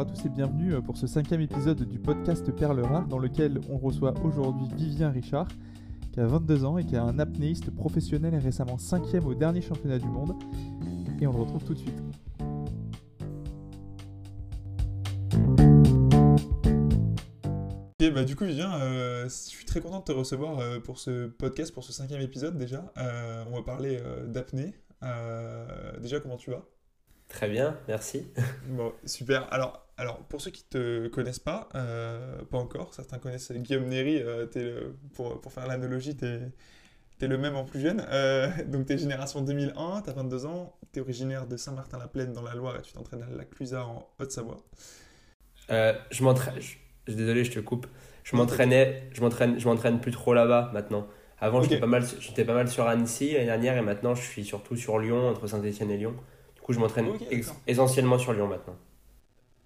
à tous et bienvenue euh, pour ce cinquième épisode du podcast Perle Rare dans lequel on reçoit aujourd'hui Vivien Richard qui a 22 ans et qui est un apnéiste professionnel et récemment cinquième au dernier championnat du monde. Et on le retrouve tout de suite. Ok, bah du coup Vivien, euh, je suis très content de te recevoir euh, pour ce podcast, pour ce cinquième épisode déjà. Euh, on va parler d'apnée. déjà, comment tu vas? Très bien, merci. Bon, super. Alors, alors, pour ceux qui ne te connaissent pas, euh, pas encore, certains connaissent Guillaume Néry, euh, le, pour, pour, faire l'analogie, tu es, le même en plus jeune. Euh, donc, tu es génération 2001, tu as 22 ans, tu es originaire de Saint-Martin-la-Plaine dans la Loire et tu t'entraînes à la Clusaz en Haute-Savoie. je m'entraîne, désolé, je te coupe. Je m'entraînais, je m'entraîne, je m'entraîne plus trop là-bas maintenant. Avant, j'étais pas mal, j'étais pas mal sur Annecy l'année dernière et maintenant, je suis surtout sur Lyon, entre Saint-Etienne et Lyon. Du coup, je m'entraîne essentiellement sur Lyon maintenant.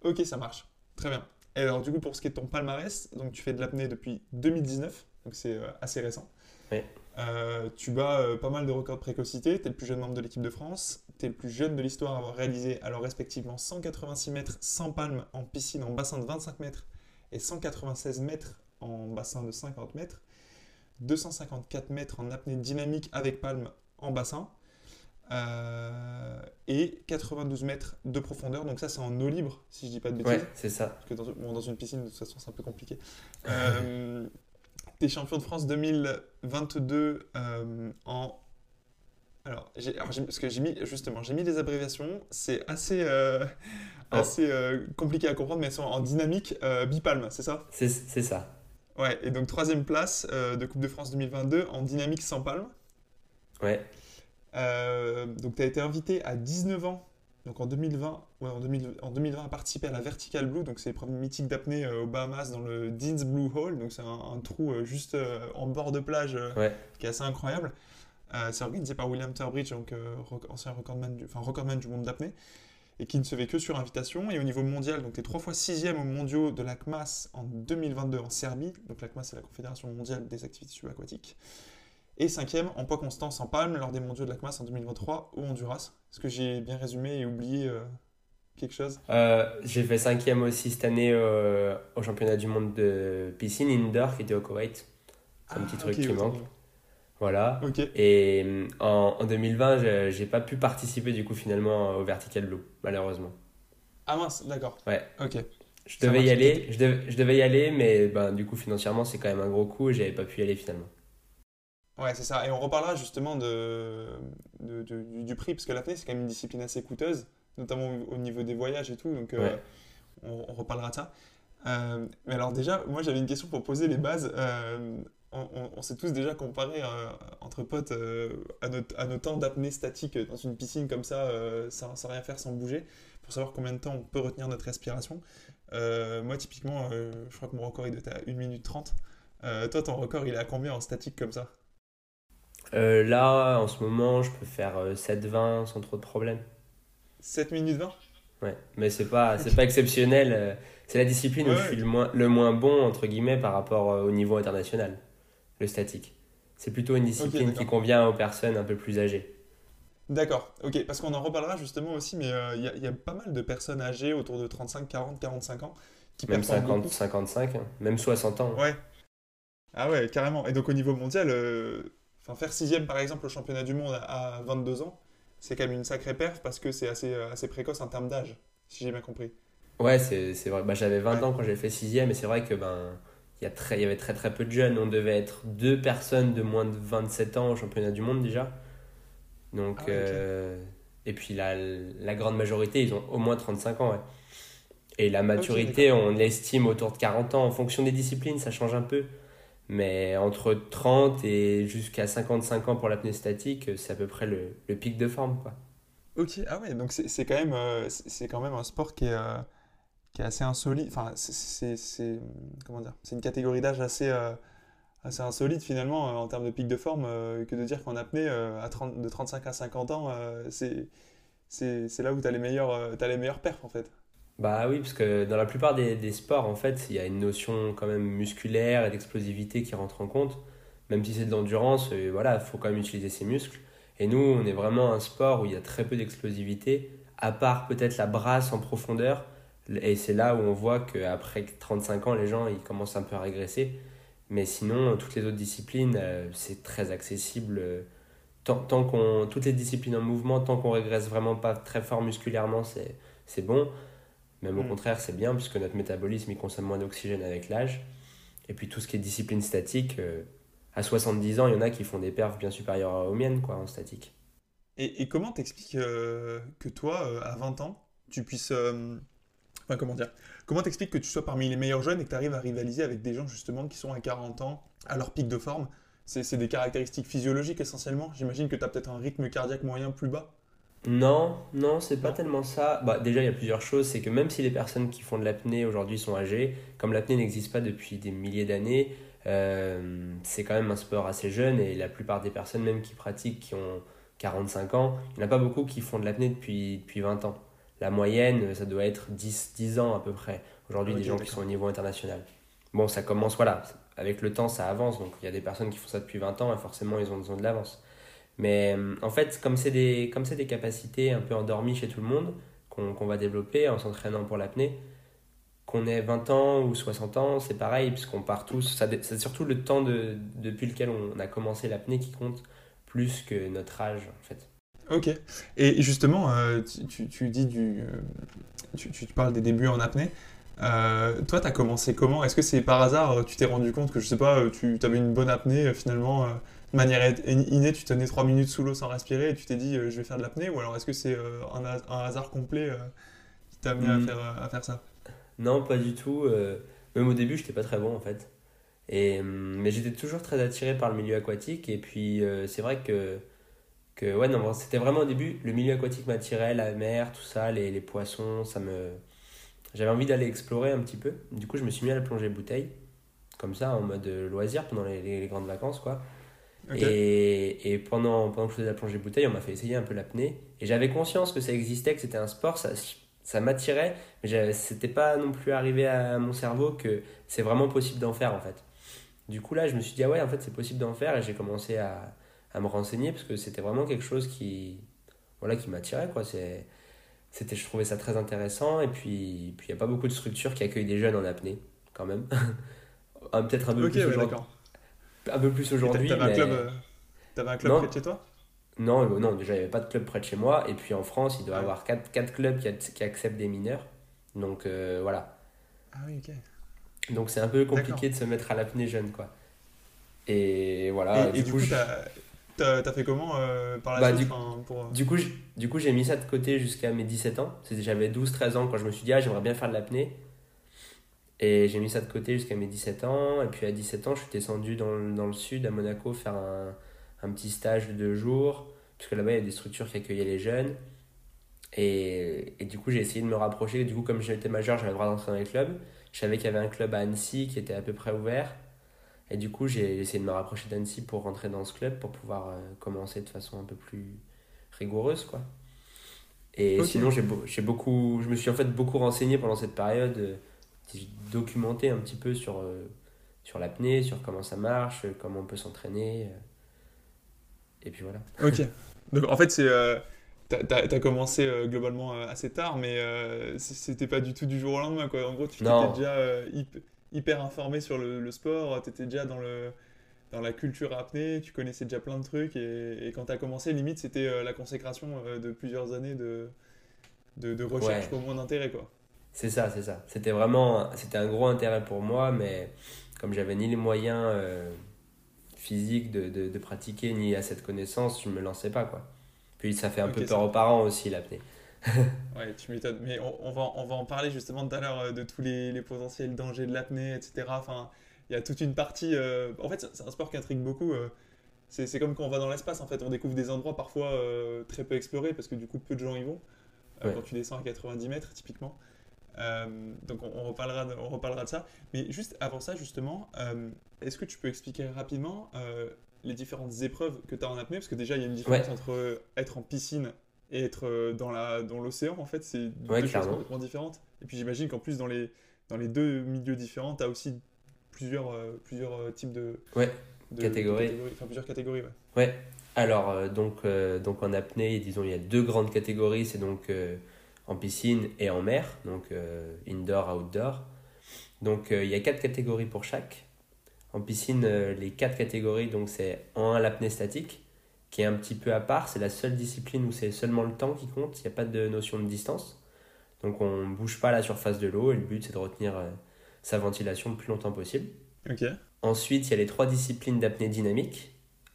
Ok, ça marche. Très bien. Et alors, du coup, pour ce qui est de ton palmarès, donc tu fais de l'apnée depuis 2019, donc c'est euh, assez récent. Oui. Euh, tu bats euh, pas mal de records de précocité. Tu es le plus jeune membre de l'équipe de France. Tu es le plus jeune de l'histoire à avoir réalisé, alors respectivement, 186 mètres sans palme en piscine en bassin de 25 mètres et 196 mètres en bassin de 50 mètres. 254 mètres en apnée dynamique avec palme en bassin. Euh, et 92 mètres de profondeur. Donc ça, c'est en eau libre, si je dis pas de bêtises. Ouais, c'est ça. Parce que dans, dans, une piscine, de toute façon, c'est un peu compliqué. Euh, T'es champion de France 2022 euh, en... Alors, parce que j'ai mis, justement, j'ai mis des abréviations. C'est assez, euh, oh. assez compliqué à comprendre, mais elles sont en dynamique bipalme, c'est ça? C'est ça. Ouais, et donc troisième place de Coupe de France 2022 en dynamique sans palme. Ouais. Euh, donc, tu as été invité à 19 ans, donc en 2020, en, 2020 à participer à la Vertical Blue, donc c'est l'épreuve mythique d'apnée euh, aux Bahamas dans le Dean's Blue Hole, donc c'est un, trou euh, juste en bord de plage qui est assez incroyable. c'est organisé par William Turbridge, donc ancien recordman du, enfin, recordman du monde d'apnée, et qui ne se fait que sur invitation. Et au niveau mondial, donc tu es trois fois sixième aux mondiaux de la CMAS en 2022 en Serbie, donc la CMAS c'est la Confédération mondiale des activités subaquatiques. Et cinquième en poids constant sans palme lors des mondiaux de la CMAS en 2023 au Honduras. Est-ce que j'ai bien résumé et oublié euh, quelque chose? Euh, J'ai fait cinquième aussi cette année euh, au championnat du monde de piscine indoor qui était au Koweït. C'est un petit ah, truc qui manque. Voilà. Et en, en 2020, j'ai pas pu participer du coup finalement au Vertical Blue, malheureusement. Ah mince, d'accord. Ouais. Ok. Je devais y aller, je devais, je devais, y aller, mais ben, du coup financièrement c'est quand même un gros coup et j'avais pas pu y aller finalement. Ouais, c'est ça. Et on reparlera justement de, du, prix, parce que l'apnée, c'est quand même une discipline assez coûteuse, notamment au niveau des voyages et tout. Donc, euh, on, reparlera de ça. Euh, mais alors, déjà, moi, j'avais une question pour poser les bases. Euh, on, s'est tous déjà comparé entre potes à, notre, à nos temps d'apnée statique dans une piscine comme ça, sans, sans, rien faire, sans bouger, pour savoir combien de temps on peut retenir notre respiration. moi, typiquement, je crois que mon record, il à 1 minute 30. toi, ton record, il est à combien en statique comme ça? Euh, là, en ce moment, je peux faire 7-20 euh, sans trop de problèmes. 7 minutes 20 Ouais, mais c'est pas, c'est pas exceptionnel. Euh, c'est la discipline où je suis le moins, le moins bon, entre guillemets, par rapport au niveau international, le statique. C'est plutôt une discipline qui convient aux personnes un peu plus âgées. D'accord, ok, parce qu'on en reparlera justement aussi, mais il y, y, a pas mal de personnes âgées autour de 35, 40, 45 ans qui Même 50, 55, hein. même 60 ans. Ouais. Ah ouais, carrément. Et donc au niveau mondial, Enfin, faire sixième par exemple au championnat du monde à 22 ans, c'est quand même une sacrée perf parce que c'est assez, euh, assez précoce en termes d'âge, si j'ai bien compris. Ouais, c'est vrai. Bah, J'avais 20 ans quand j'ai fait sixième et c'est vrai que ben il y, a très, il y avait très très peu de jeunes. On devait être deux personnes de moins de 27 ans au championnat du monde déjà. Donc, ah euh, Et puis la, la, grande majorité, ils ont au moins 35 ans. Ouais. Et la maturité, on l'estime autour de 40 ans. En fonction des disciplines, ça change un peu. Mais entre 30 et jusqu'à 55 ans pour l'apnée statique, c'est à peu près le, pic de forme. Quoi. Ok, ah ouais, donc c'est quand, même, euh, quand même un sport qui est, euh, qui est assez insolite. Enfin, c'est une catégorie d'âge assez, euh, assez insolite finalement en termes de pic de forme que de dire qu'en apnée, à 30, de 35 à 50 ans, c'est là où tu as, les meilleurs, as les meilleurs perfs en fait. Bah oui, parce que dans la plupart des, des, sports, en fait, il y a une notion quand même musculaire et d'explosivité qui rentre en compte. Même si c'est de l'endurance, euh, voilà, il faut quand même utiliser ses muscles. Et nous, on est vraiment un sport où il y a très peu d'explosivité, à part peut-être la brasse en profondeur. Et c'est là où on voit qu'après 35 ans, les gens ils commencent un peu à régresser. Mais sinon, toutes les autres disciplines, euh, c'est très accessible. Tant, tant qu'on, toutes les disciplines en mouvement, tant qu'on régresse vraiment pas très fort musculairement, c'est bon. Même au mm. contraire, c'est bien puisque notre métabolisme il consomme moins d'oxygène avec l'âge. Et puis tout ce qui est discipline statique, euh, à 70 ans, il y en a qui font des perfs bien supérieures aux miennes quoi, en statique. Et, et comment t'expliques euh, que toi, euh, à 20 ans, tu puisses... Enfin, comment dire Comment t'expliques que tu sois parmi les meilleurs jeunes et que tu arrives à rivaliser avec des gens justement qui sont à 40 ans, à leur pic de forme? C'est des caractéristiques physiologiques essentiellement J'imagine que tu as peut-être un rythme cardiaque moyen plus bas non, non, c'est pas tellement ça. Bah, déjà, il y a plusieurs choses. C'est que même si les personnes qui font de l'apnée aujourd'hui sont âgées, comme l'apnée n'existe pas depuis des milliers d'années, euh, c'est quand même un sport assez jeune et la plupart des personnes, même qui pratiquent, qui ont 45 ans, il n'y en a pas beaucoup qui font de l'apnée depuis, depuis 20 ans. La moyenne, ça doit être 10, 10 ans à peu près. Aujourd'hui, des gens qui sont au niveau international. Bon, ça commence, voilà, avec le temps, ça avance. Donc, il y a des personnes qui font ça depuis 20 ans et forcément, ils ont besoin de l'avance. Mais euh, en fait, comme c'est des, comme des capacités un peu endormies chez tout le monde, qu'on va développer en s'entraînant pour l'apnée, qu'on ait 20 ans ou 60 ans, c'est pareil, puisqu'on part tous. C'est surtout le temps de, depuis lequel on a commencé l'apnée qui compte plus que notre âge, en fait. Ok. Et justement, euh, tu, tu, dis du. Euh, tu, tu, parles des débuts en apnée. toi, tu as commencé comment? Est-ce que c'est par hasard, tu t'es rendu compte que, je sais pas, tu avais une bonne apnée finalement de manière innée, tu tenais 3 minutes sous l'eau sans respirer et tu t'es dit euh, je vais faire de l'apnée Ou alors est-ce que c'est euh, un, un, hasard complet euh, qui t'a amené à, hmm. faire, à faire ça? Non, pas du tout. même au début, je n'étais pas très bon en fait. Et, hum, mais j'étais toujours très attiré par le milieu aquatique. Et puis, c'est vrai que, que ouais, non, c'était vraiment au début, le milieu aquatique m'attirait, la mer, tout ça, les, les poissons, ça me. J'avais envie d'aller explorer un petit peu. Du coup, je me suis mis à la plongée bouteille, comme ça, en mode loisir pendant les, les grandes vacances, quoi. Et, et, pendant, pendant que je faisais la plongée bouteille, on m'a fait essayer un peu l'apnée. Et j'avais conscience que ça existait, que c'était un sport, ça, ça m'attirait, mais c'était pas non plus arrivé à mon cerveau que c'est vraiment possible d'en faire en fait. Du coup là, je me suis dit, ah ouais, en fait c'est possible d'en faire et j'ai commencé à, à, me renseigner parce que c'était vraiment quelque chose qui, voilà, qui m'attirait quoi. C'était, je trouvais ça très intéressant et puis il n'y a pas beaucoup de structures qui accueillent des jeunes en apnée quand même. Peut-être un peu plus aujourd'hui un peu plus aujourd'hui. T'avais, un club, euh, un club près de chez toi? Non, euh, non, déjà il n'y avait pas de club près de chez moi. Et puis en France, il doit y avoir 4, clubs qui, qui, acceptent des mineurs. Donc euh, voilà. Ah oui, ok. Donc c'est un peu compliqué de se mettre à l'apnée jeune, quoi. Et voilà. Et du, coup, t'as, as fait comment par la bah, suite du, coup, du coup, j'ai mis ça de côté jusqu'à mes 17 ans. J'avais 12-13 ans quand je me suis dit, ah, j'aimerais bien faire de l'apnée. Et j'ai mis ça de côté jusqu'à mes 17 ans. Et puis à 17 ans, je suis descendu dans, dans le sud, à Monaco, faire un, un, petit stage de deux jours. Parce que là-bas, il y a des structures qui accueillaient les jeunes. Et, et du coup, j'ai essayé de me rapprocher. Du coup, comme j'étais majeur, j'avais le droit d'entrer dans les clubs. Je savais qu'il y avait un club à Annecy qui était à peu près ouvert. Et du coup, j'ai essayé de me rapprocher d'Annecy pour rentrer dans ce club, pour pouvoir euh, commencer de façon un peu plus rigoureuse, quoi. Et sinon, j'ai beaucoup, je me suis en fait beaucoup renseigné pendant cette période documenté un petit peu sur, euh, sur l'apnée, sur comment ça marche, comment on peut s'entraîner. Euh. et puis voilà. Ok. Donc en fait, c'est. Euh, T'as as commencé euh, globalement assez tard, mais c'était pas du tout du jour au lendemain. Quoi. En gros, tu étais déjà hyper informé sur le, le sport, tu étais déjà dans, le, dans la culture apnée, tu connaissais déjà plein de trucs. Et, et quand tu as commencé, limite, c'était la consécration de plusieurs années de, de, de recherche pour moins d'intérêt. quoi. C'est ça, c'est ça. C'était vraiment c'était un gros intérêt pour moi, mais comme j'avais ni les moyens euh, physiques de, de, de, pratiquer, ni à cette connaissance, je ne me lançais pas. quoi. Puis ça fait un peu peur aux parents aussi, l'apnée. ouais, tu m'étonnes. Mais on, on, va, on va en parler justement tout à l'heure euh, de tous les, les, potentiels dangers de l'apnée, etc. Enfin, il y a toute une partie. Euh, en fait, c'est un sport qui intrigue beaucoup. C'est comme quand on va dans l'espace, en fait. On découvre des endroits parfois très peu explorés parce que du coup, peu de gens y vont. Quand tu descends à 90 mètres, typiquement. Euh, donc on, reparlera de, on reparlera de ça. Mais juste avant ça, justement, euh, est-ce que tu peux expliquer rapidement euh, les différentes épreuves que tu as en apnée? Parce que déjà, il y a une différence entre être en piscine et être dans, la, dans l'océan, en fait. C'est deux choses complètement différentes. Et puis j'imagine qu'en plus, dans les, dans les deux milieux différents, tu as aussi plusieurs, plusieurs types de, ouais. catégories. Enfin, plusieurs catégories, ouais. Ouais. Alors, donc, donc en apnée, disons, il y a deux grandes catégories. C'est donc en piscine et en mer, donc indoor, outdoor. Donc il y a quatre catégories pour chaque. En piscine, les quatre catégories, donc c'est en 1 l'apnée statique, qui est un petit peu à part. C'est la seule discipline où c'est seulement le temps qui compte, il n'y a pas de notion de distance. Donc on ne bouge pas la surface de l'eau et le but c'est de retenir euh, sa ventilation le plus longtemps possible. Ensuite, il y a les trois disciplines d'apnée dynamique.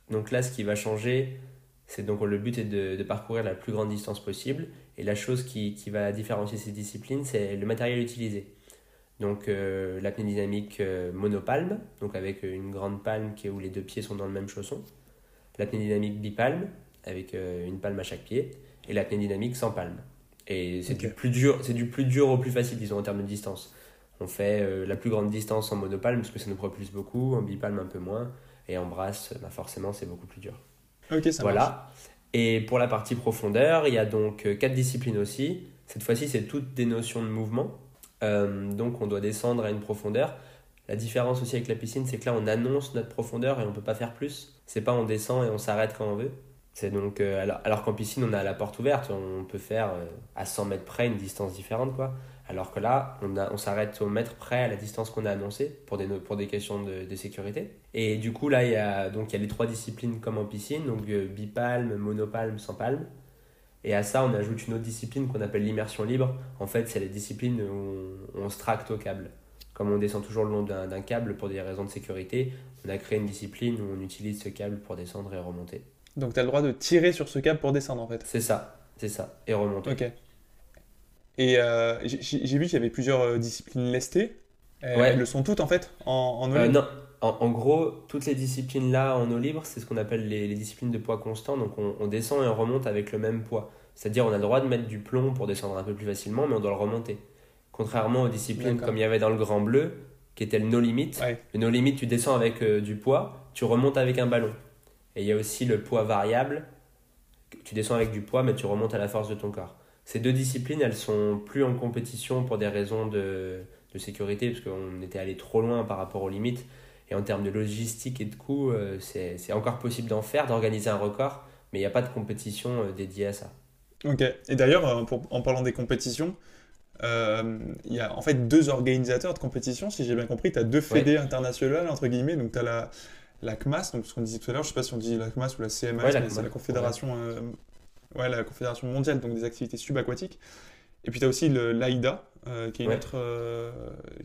Donc là, ce qui va changer, c'est donc le but est de, parcourir la plus grande distance possible. Et la chose qui, va différencier ces disciplines, c'est le matériel utilisé. Donc euh, l'apnée dynamique euh, monopalme, donc avec une grande palme qui, où les deux pieds sont dans le même chausson l'apnée dynamique bipalme, avec euh, une palme à chaque pied, et l'apnée dynamique sans palme. Et c'est du plus dur, c'est du plus dur au plus facile, disons, en termes de distance. On fait euh, la plus grande distance en monopalme parce que ça nous propulse beaucoup, en bipalme un peu moins, et en brasse, bah forcément, c'est beaucoup plus dur. Ok, ça Voilà. Et pour la partie profondeur, il y a donc euh, quatre disciplines aussi. Cette fois-ci, c'est toutes des notions de mouvement. donc, on doit descendre à une profondeur. La différence aussi avec la piscine, c'est que là, on annonce notre profondeur et on ne peut pas faire plus. C'est pas on descend et on s'arrête quand on veut. C'est donc euh, alors, qu'en piscine, on a la porte ouverte, on peut faire euh, à 100 mètres près une distance différente, quoi. Alors que là, on, s'arrête au mètre près à la distance qu'on a annoncée pour des, pour des questions de, sécurité. Et du coup, là, il y, a, donc, il y a les trois disciplines comme en piscine, donc euh, bipalme, monopalme, sans palme. Et à ça, on ajoute une autre discipline qu'on appelle l'immersion libre. En fait, c'est la discipline où on, on se tracte au câble comme on descend toujours le long d'un câble pour des raisons de sécurité, on a créé une discipline où on utilise ce câble pour descendre et remonter. Donc tu as le droit de tirer sur ce câble pour descendre en fait C'est ça, c'est ça, et remonter. Ok. Et euh, j'ai vu qu'il y avait plusieurs euh, disciplines lestées. Euh, ouais. Elles le sont toutes en fait en, en libre Non, en, gros, toutes les disciplines là en eau libre, c'est ce qu'on appelle les, disciplines de poids constant. Donc on, on, descend et on remonte avec le même poids. C'est-à-dire on a le droit de mettre du plomb pour descendre un peu plus facilement, mais on doit le remonter. Contrairement aux disciplines comme il y avait dans le Grand Bleu, qui était le no limit. Le no limit, tu descends avec euh, du poids, tu remontes avec un ballon. Et il y a aussi le poids variable. Tu descends avec du poids, mais tu remontes à la force de ton corps. Ces deux disciplines, elles sont plus en compétition pour des raisons de, de sécurité, parce qu'on était allé trop loin par rapport aux limites. Et en termes de logistique et de coûts, euh, c'est encore possible d'en faire, d'organiser un record, mais il n'y a pas de compétition euh, dédiée à ça. Ok. Et d'ailleurs, en parlant des compétitions, euh, il y a en fait deux organisateurs de compétition, si j'ai bien compris. Tu as deux fédés internationales, entre guillemets. Donc, tu as la, la CMAS, donc ce qu'on disait tout à l'heure, je sais pas si on dit la CMAS ou la CMAS, mais c'est la Confédération, euh, ouais, la Confédération mondiale donc des activités subaquatiques. Et puis tu as aussi l'AIDA, euh, qui est une autre,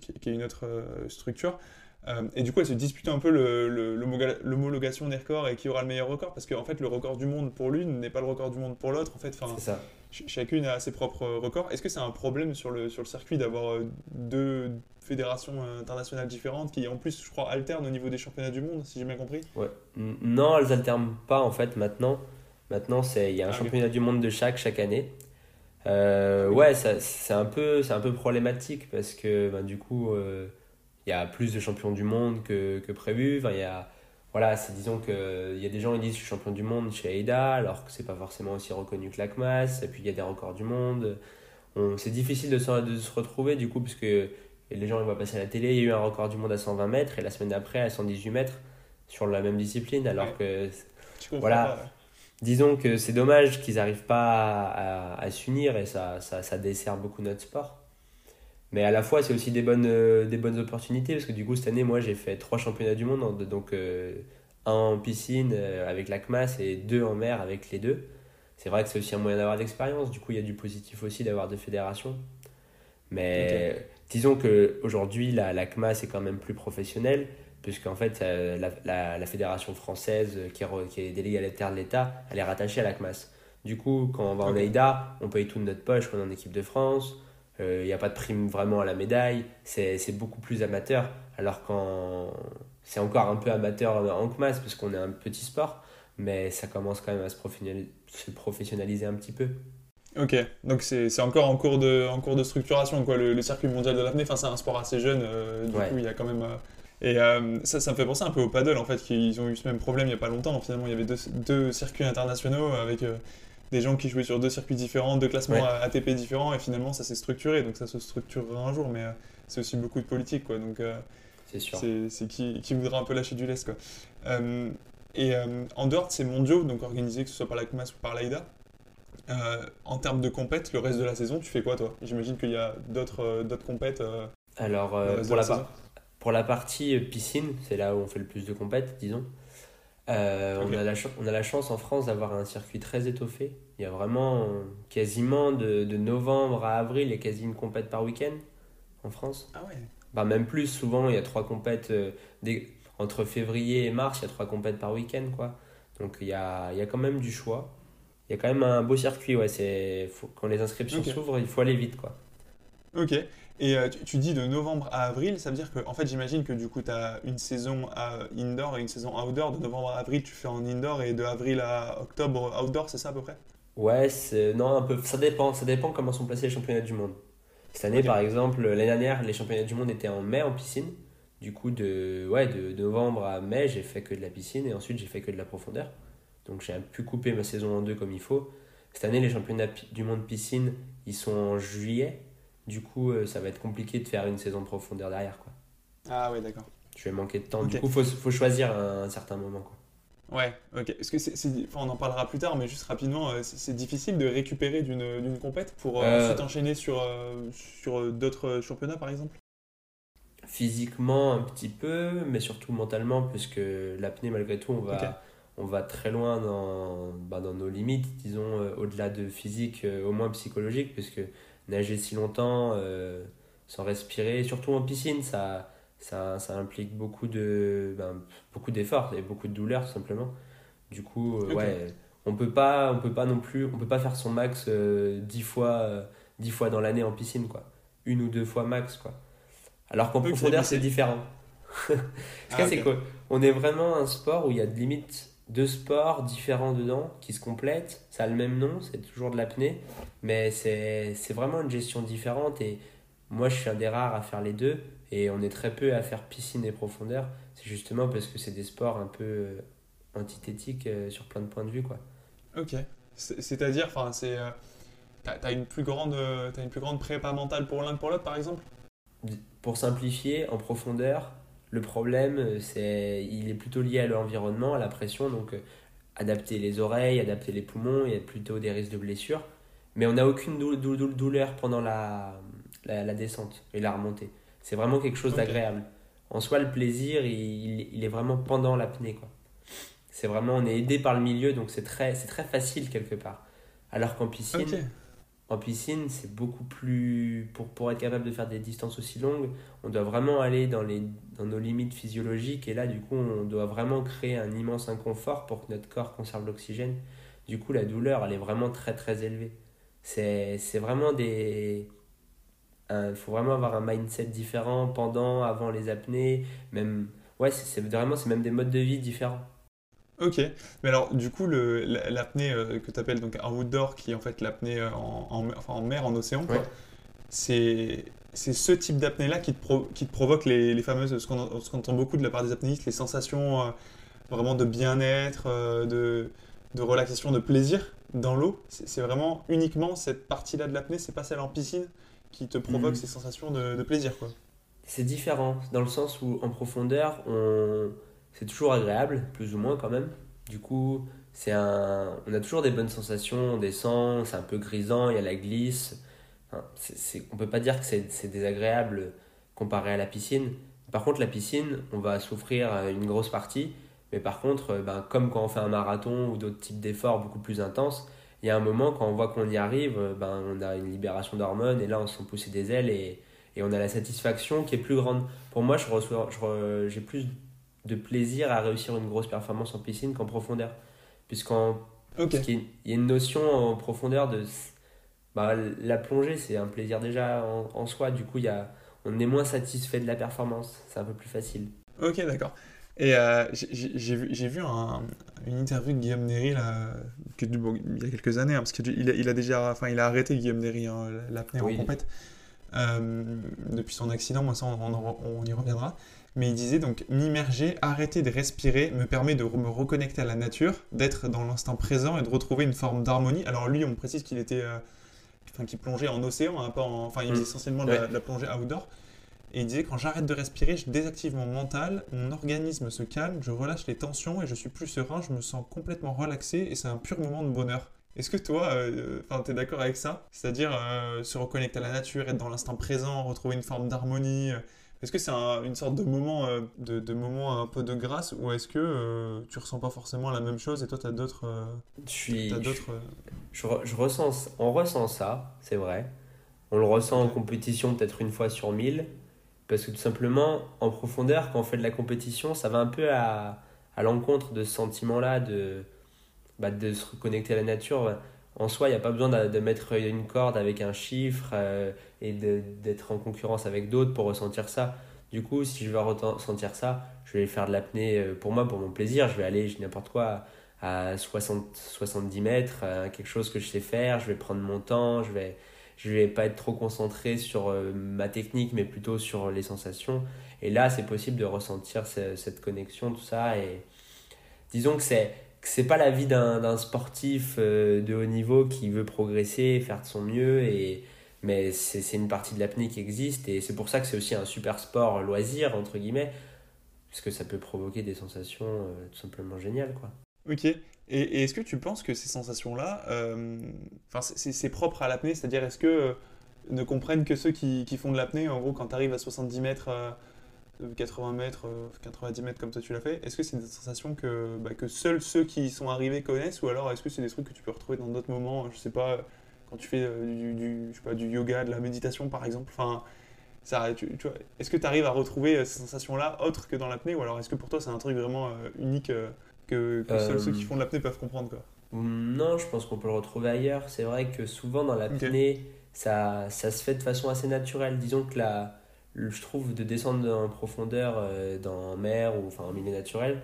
qui, qui, est une autre structure. Et du coup, elle se dispute un peu l'homologation des records et qui aura le meilleur record, parce qu'en en fait, le record du monde pour l'une n'est pas le record du monde pour l'autre. En fait, ça chacune a ses propres records. Est-ce que c'est un problème sur le, sur le circuit d'avoir euh, deux fédérations internationales différentes qui, en plus, je crois, alternent au niveau des championnats du monde, si j'ai bien compris? Ouais. Non, elles alternent pas en fait maintenant. Maintenant, il y a un ah, championnat du monde de chaque chaque année. Euh, ouais, c'est un, peu, un peu problématique parce que ben, du coup, euh, il y a plus de champions du monde que, que prévu. Il y a voilà, c'est disons qu'il y a des gens qui disent que je suis champion du monde chez AIDA, alors que c'est pas forcément aussi reconnu que la CMAS, et puis il y a des records du monde. C'est difficile de se, de se, retrouver du coup, puisque les gens ils voient passer à la télé, il y a eu un record du monde à 120 mètres, et la semaine d'après à 118 mètres sur la même discipline, alors que. Voilà. Disons que c'est dommage qu'ils n'arrivent pas à, à, s'unir et ça, ça, ça dessert beaucoup notre sport. Mais à la fois, c'est aussi des bonnes, euh, des bonnes opportunités parce que du coup, cette année, moi, j'ai fait trois championnats du monde. Donc, euh, un en piscine euh, avec la CMAS et deux en mer avec les deux. C'est vrai que c'est aussi un moyen d'avoir d'expérience. Du coup, il y a du positif aussi d'avoir deux fédérations. Mais disons qu'aujourd'hui, la, la CMAS est quand même plus professionnelle puisqu'en fait, la, la, la, fédération française qui est, qui est délégalitaire de l'État, elle est rattachée à la CMAS. Du coup, quand on va en AIDA, on paye tout de notre poche quand on est en équipe de France il euh, n'y a pas de prime vraiment à la médaille, c'est beaucoup plus amateur, alors quand c'est encore un peu amateur en masse parce qu'on est un petit sport, mais ça commence quand même à se professionnaliser un petit peu. Ok, donc c'est encore en cours de, en cours de structuration, quoi, le, circuit mondial de l'apnée, enfin, c'est un sport assez jeune, euh, du coup il y a quand même... Euh, et ça, ça me fait penser un peu au paddle en fait, qu'ils ont eu ce même problème il n'y a pas longtemps. Finalement, il y avait deux, deux circuits internationaux avec des gens qui jouaient sur deux circuits différents, deux classements ATP différents, et finalement ça s'est structuré, donc ça se structurera un jour, mais euh, c'est aussi beaucoup de politique, quoi. Donc euh, c'est qui, qui, voudra un peu lâcher du lest, quoi. Euh, et en dehors de ces mondiaux, donc organisés que ce soit par la CMAS ou par l'AIDA, en termes de compète, le reste de la saison, tu fais quoi toi? J'imagine qu'il y a d'autres d'autres compètes. Alors, pour, la pour la partie piscine, c'est là où on fait le plus de compètes, disons. Euh, on, a la on a la chance en France d'avoir un circuit très étoffé. Il y a vraiment quasiment de, de novembre à avril, il y a quasi une compète par week-end en France. Ah ouais bah, Même plus, souvent il y a trois compètes. Euh, entre février et mars, il y a trois compètes par week-end. Quoi. Donc il y a, il y a quand même du choix. Il y a quand même un beau circuit. Ouais, c'est, quand les inscriptions s'ouvrent, il faut aller vite. Quoi. Ok. Et euh, tu, dis de novembre à avril, ça veut dire que, en fait, j'imagine que du coup, tu as une saison à indoor et une saison outdoor. De novembre à avril, tu fais en indoor et de avril à octobre outdoor, c'est ça à peu près? Ouais, non, un peu. Ça dépend. Ça dépend comment sont placés les championnats du monde. Cette année, par exemple, l'année dernière, les championnats du monde étaient en mai en piscine. Du coup, de, ouais, de, novembre à mai, j'ai fait que de la piscine et ensuite j'ai fait que de la profondeur. Donc j'ai pu couper ma saison en deux comme il faut. Cette année, les championnats du monde piscine, ils sont en juillet. Du coup, euh, ça va être compliqué de faire une saison de profondeur derrière. Quoi. Ah ouais, d'accord. Je vais manquer de temps. Du coup, il faut, faut, choisir un, certain moment. Quoi. Ouais, ok. Parce que c'est, on en parlera plus tard, mais juste rapidement, euh, c'est, difficile de récupérer d'une, d'une compète pour euh, ensuite enchaîner sur, sur d'autres championnats, par exemple? Physiquement, un petit peu, mais surtout mentalement, puisque l'apnée, malgré tout, on va, on va très loin dans, bah, dans nos limites, disons, au-delà de physique, au moins psychologique, puisque nager si longtemps euh, sans respirer, surtout en piscine, ça, ça, ça implique beaucoup de ben, beaucoup d'efforts et beaucoup de douleur simplement. Du coup, euh, ouais, on peut pas on peut pas non plus on peut pas faire son max euh, dix fois dix fois dans l'année en piscine quoi. Une ou deux fois max quoi. Alors qu'en profondeur c'est différent. Ce ah, c'est qu'on est vraiment un sport où il y a de limites deux sports différents dedans qui se complètent. Ça a le même nom, c'est toujours de l'apnée, mais c'est vraiment une gestion différente. Et moi, je suis un des rares à faire les deux, et on est très peu à faire piscine et profondeur. C'est justement parce que c'est des sports un peu euh, antithétiques euh, sur plein de points de vue. Quoi. Ok. C'est-à-dire, enfin, c'est. Euh, t'as une plus grande, as une plus grande prépa mentale pour l'un que pour l'autre, par exemple? Pour simplifier, en profondeur, le problème, c'est, il est plutôt lié à l'environnement, à la pression, donc adapter les oreilles, adapter les poumons, il y a plutôt des risques de blessures. Mais on n'a aucune douleur pendant la, la, descente et la remontée. C'est vraiment quelque chose d'agréable. En soi, le plaisir, il, il est vraiment pendant l'apnée. Quoi. C'est vraiment, on est aidé par le milieu, donc c'est très, c'est très facile quelque part. Alors qu'en piscine, en piscine, c'est beaucoup plus. Pour, pour être capable de faire des distances aussi longues, on doit vraiment aller dans, les, dans nos limites physiologiques. Et là, du coup, on doit vraiment créer un immense inconfort pour que notre corps conserve l'oxygène. Du coup, la douleur, elle est vraiment très très élevée. C'est vraiment des. Il faut vraiment avoir un mindset différent pendant, avant les apnées. Même. Ouais, c'est vraiment, c'est même des modes de vie différents. Ok, mais alors du coup l'apnée euh, que tu appelles donc un outdoor qui est en fait l'apnée euh, en, en, enfin, en, mer, en océan, c'est ce type d'apnée là qui te, qui te provoque les, les fameuses, ce qu'on entend beaucoup de la part des apnéistes, les sensations euh, vraiment de bien-être, de, de, relaxation, de plaisir dans l'eau. C'est vraiment uniquement cette partie là de l'apnée, c'est pas celle en piscine? Qui te provoque mhm. ces sensations de, de plaisir quoi. C'est différent dans le sens où en profondeur on c'est toujours agréable, plus ou moins quand même. Du coup, c'est un... on a toujours des bonnes sensations, on descend, c'est un peu grisant, il y a la glisse. Enfin, c'est, on peut pas dire que c'est, désagréable comparé à la piscine. Par contre, la piscine, on va souffrir une grosse partie. Mais par contre, ben, comme quand on fait un marathon ou d'autres types d'efforts beaucoup plus intenses, il y a un moment, quand on voit qu'on y arrive, ben, on a une libération d'hormones et là, on se sent pousser des ailes et, et on a la satisfaction qui est plus grande. Pour moi, je reçois, je, j'ai plus de plaisir à réussir une grosse performance en piscine qu'en profondeur. Puisqu'en il y a une notion en profondeur de. Bah, la plongée, c'est un plaisir déjà en, soi. Du coup, y a, on est moins satisfait de la performance. C'est un peu plus facile. Ok, d'accord. Et euh, j'ai vu, vu un, une interview de Guillaume Néry là, que, il y a quelques années, hein, parce qu'il a, il a déjà enfin, il a arrêté Guillaume Néry, hein, l'apnée en compète, euh, depuis son accident. Moi, ça, on, on y reviendra. Mais il disait donc m'immerger, arrêter de respirer me permet de me reconnecter à la nature, d'être dans l'instant présent et de retrouver une forme d'harmonie. Alors lui, on précise qu'il était, euh, enfin qu'il plongeait en océan, hein, pas enfin il faisait mm. essentiellement de, la, plongée outdoor. Et il disait quand j'arrête de respirer, je désactive mon mental, mon organisme se calme, je relâche les tensions et je suis plus serein, je me sens complètement relaxé et c'est un pur moment de bonheur. Est-ce que toi, enfin, tu es d'accord avec ça? C'est-à-dire se reconnecter à la nature, être dans l'instant présent, retrouver une forme d'harmonie est-ce que c'est une sorte de moment, euh, de, moment un peu de grâce ou est-ce que euh, tu ressens pas forcément la même chose et toi tu as d'autres. Euh, je suis. Je, je, ressens, on ressent ça, c'est vrai. On le ressent en compétition peut-être une fois sur mille. Parce que tout simplement, en profondeur, quand on fait de la compétition, ça va un peu à, à l'encontre de ce sentiment-là de, bah, de se reconnecter à la nature en soi, il n'y a pas besoin de, mettre une corde avec un chiffre euh, et d'être en concurrence avec d'autres pour ressentir ça. Du coup, si je veux ressentir ça, je vais faire de l'apnée euh, pour moi, pour mon plaisir. Je vais aller n'importe quoi à 60, 70 mètres, quelque chose que je sais faire. Je vais prendre mon temps. Je vais, je vais pas être trop concentré sur euh, ma technique, mais plutôt sur les sensations. Et là, c'est possible de ressentir cette connexion, tout ça. Et disons que c'est c'est pas la vie d'un sportif euh, de haut niveau qui veut progresser, faire de son mieux, et, mais c'est une partie de l'apnée qui existe, et c'est pour ça que c'est aussi un super sport loisir, entre guillemets, parce que ça peut provoquer des sensations euh, tout simplement géniales. Quoi. Ok, et, est-ce que tu penses que ces sensations-là, euh, c'est propre à l'apnée, c'est-à-dire est-ce que ne comprennent que ceux qui, font de l'apnée, en gros quand tu arrives à 70 mètres 80 mètres, 90 euh, mètres comme toi tu l'as fait, est-ce que c'est des sensations que, bah, que seuls ceux qui y sont arrivés connaissent? Ou alors est-ce que c'est des trucs que tu peux retrouver dans d'autres moments, je sais pas, quand tu fais euh, du, yoga, de la méditation par exemple? Enfin, ça, tu, Est-ce que tu arrives à retrouver euh, ces sensations-là autres que dans l'apnée? Ou alors est-ce que pour toi c'est un truc vraiment unique que, seuls ceux qui font de l'apnée peuvent comprendre quoi Non, je pense qu'on peut le retrouver ailleurs. C'est vrai que souvent dans l'apnée, ça, ça se fait de façon assez naturelle. Disons que la je trouve, de descendre en profondeur euh, dans mer ou enfin, en milieu naturel,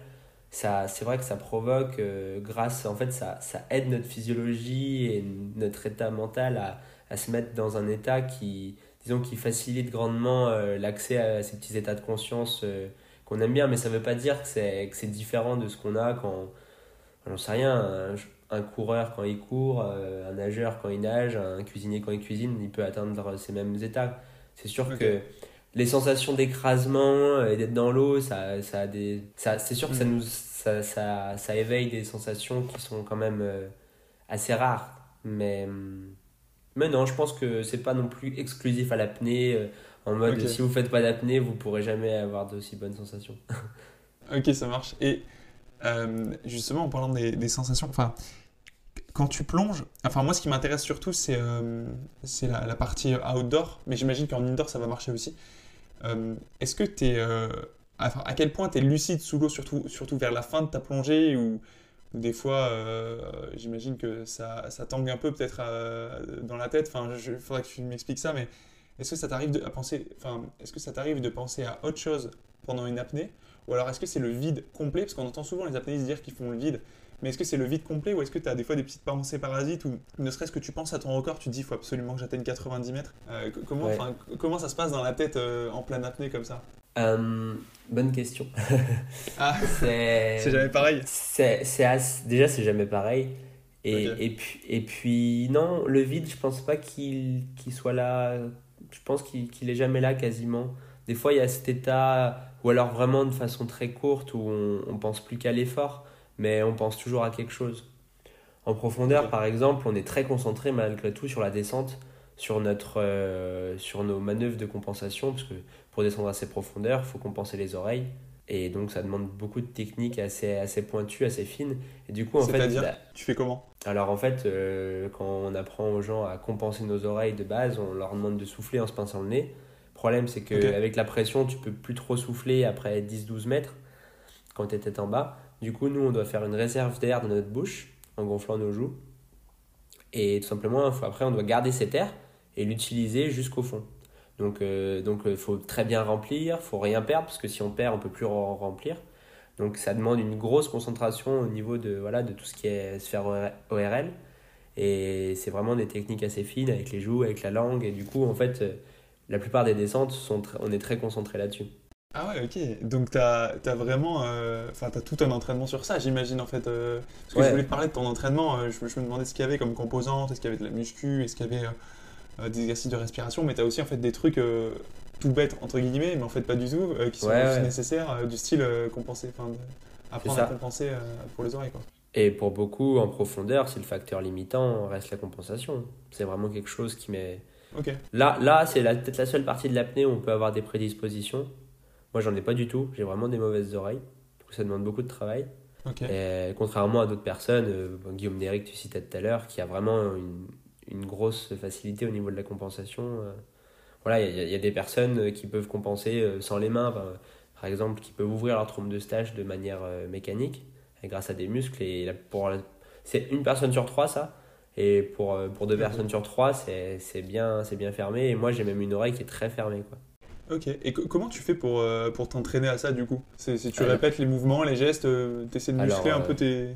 ça, c'est vrai que ça provoque, euh, grâce, en fait, ça, ça aide notre physiologie et notre état mental à, à se mettre dans un état qui, disons, qui facilite grandement euh, l'accès à ces petits états de conscience qu'on aime bien, mais ça ne veut pas dire que c'est, différent de ce qu'on a quand, j'en sais rien, un, coureur quand il court, un nageur quand il nage, un cuisinier quand il cuisine, il peut atteindre ces mêmes états. C'est sûr que les sensations d'écrasement euh, et d'être dans l'eau, ça, ça, des, ça c'est sûr que ça, mm. nous, ça, ça, ça, éveille des sensations qui sont quand même euh, assez rares. Mais, mm, mais non, je pense que c'est pas non plus exclusif à l'apnée. Euh, en mode, si vous faites pas d'apnée, vous pourrez jamais avoir d'aussi bonnes sensations. ok, ça marche. Et justement, en parlant des, des sensations, enfin, quand tu plonges, enfin moi ce qui m'intéresse surtout c'est c'est la, la, partie outdoor, mais j'imagine qu'en indoor ça va marcher aussi. Euh, est-ce que tu es. Euh, à quel point tu es lucide sous l'eau, surtout, surtout vers la fin de ta plongée ou, des fois, euh, j'imagine que ça, ça tangue un peu peut-être dans la tête. Enfin, il faudrait que tu m'expliques ça, mais est-ce que ça t'arrive de penser, enfin, est-ce que ça t'arrive de penser à autre chose pendant une apnée, ou alors est-ce que c'est le vide complet, parce qu'on entend souvent les apnéistes dire qu'ils font le vide, mais est-ce que c'est le vide complet ou est-ce que tu as des fois des petites pensées parasites ou ne serait-ce que tu penses à ton record, tu te dis il faut absolument que j'atteigne 90 mètres? Euh, comment, comment ça se passe dans la tête euh, en pleine apnée comme ça? Euh, Bonne question. ah, c'est jamais pareil. C'est Déjà, c'est jamais pareil. Et, et, puis, et puis, non, le vide, je pense pas qu'il soit là. Je pense qu'il est jamais là quasiment. Des fois, il y a cet état, ou alors vraiment de façon très courte, où on, on pense plus qu'à l'effort mais on pense toujours à quelque chose. En profondeur, par exemple, on est très concentré malgré tout sur la descente, sur, notre, euh, sur nos manœuvres de compensation, parce que pour descendre à ces profondeurs, il faut compenser les oreilles. Et donc, ça demande beaucoup de techniques assez, assez pointues, assez fines. Et du coup, en fait. Bah, tu fais comment? Alors, en fait, euh, quand on apprend aux gens à compenser nos oreilles de base, on leur demande de souffler en se pinçant le nez. Le problème, c'est qu'avec la pression, tu peux plus trop souffler après 10-12 mètres quand tu es tête en bas. Du coup, nous, on doit faire une réserve d'air dans notre bouche en gonflant nos joues. Et tout simplement, après, on doit garder cet air et l'utiliser jusqu'au fond. Donc, il euh, donc, euh, faut très bien remplir, il faut rien perdre, parce que si on perd, on peut plus remplir. Donc, ça demande une grosse concentration au niveau de, voilà, de tout ce qui est sphère ORL. Et c'est vraiment des techniques assez fines avec les joues, avec la langue. Et du coup, en fait, euh, la plupart des descentes, sont on est très concentré là-dessus. Ah ouais, ok. Donc t'as as vraiment, euh, enfin t'as tout un entraînement sur ça, j'imagine en fait. Euh, parce que je voulais te parler de ton entraînement. Euh, je, me demandais ce qu'il y avait comme composante, est-ce qu'il y avait de la muscu, est-ce qu'il y avait des exercices de respiration, mais t'as aussi en fait des trucs tout bêtes entre guillemets, mais en fait pas du tout, qui sont aussi nécessaires, du style compenser, enfin apprendre à compenser pour les oreilles quoi. Et pour beaucoup, en profondeur, si le facteur limitant reste la compensation. C'est vraiment quelque chose qui met. Là, là c'est peut-être la seule partie de l'apnée où on peut avoir des prédispositions. Moi, j'en ai pas du tout. J'ai vraiment des mauvaises oreilles. Ça demande beaucoup de travail. Et contrairement à d'autres personnes, euh, Guillaume Néric, tu citais tout à l'heure, qui a vraiment une, une, grosse facilité au niveau de la compensation. Euh. voilà, il y, y, a des personnes qui peuvent compenser euh, sans les mains, par exemple, qui peuvent ouvrir leur trompe de stage de manière mécanique, grâce à des muscles. Et pour c'est une personne sur trois, ça. Et pour, pour deux personnes sur trois, c'est bien, bien fermé. Et moi, j'ai même une oreille qui est très fermée. Quoi. Ok. Et comment tu fais pour, euh, pour t'entraîner à ça du coup? Si tu répètes les mouvements, les gestes, euh, tu essaies de muscler un peu tes.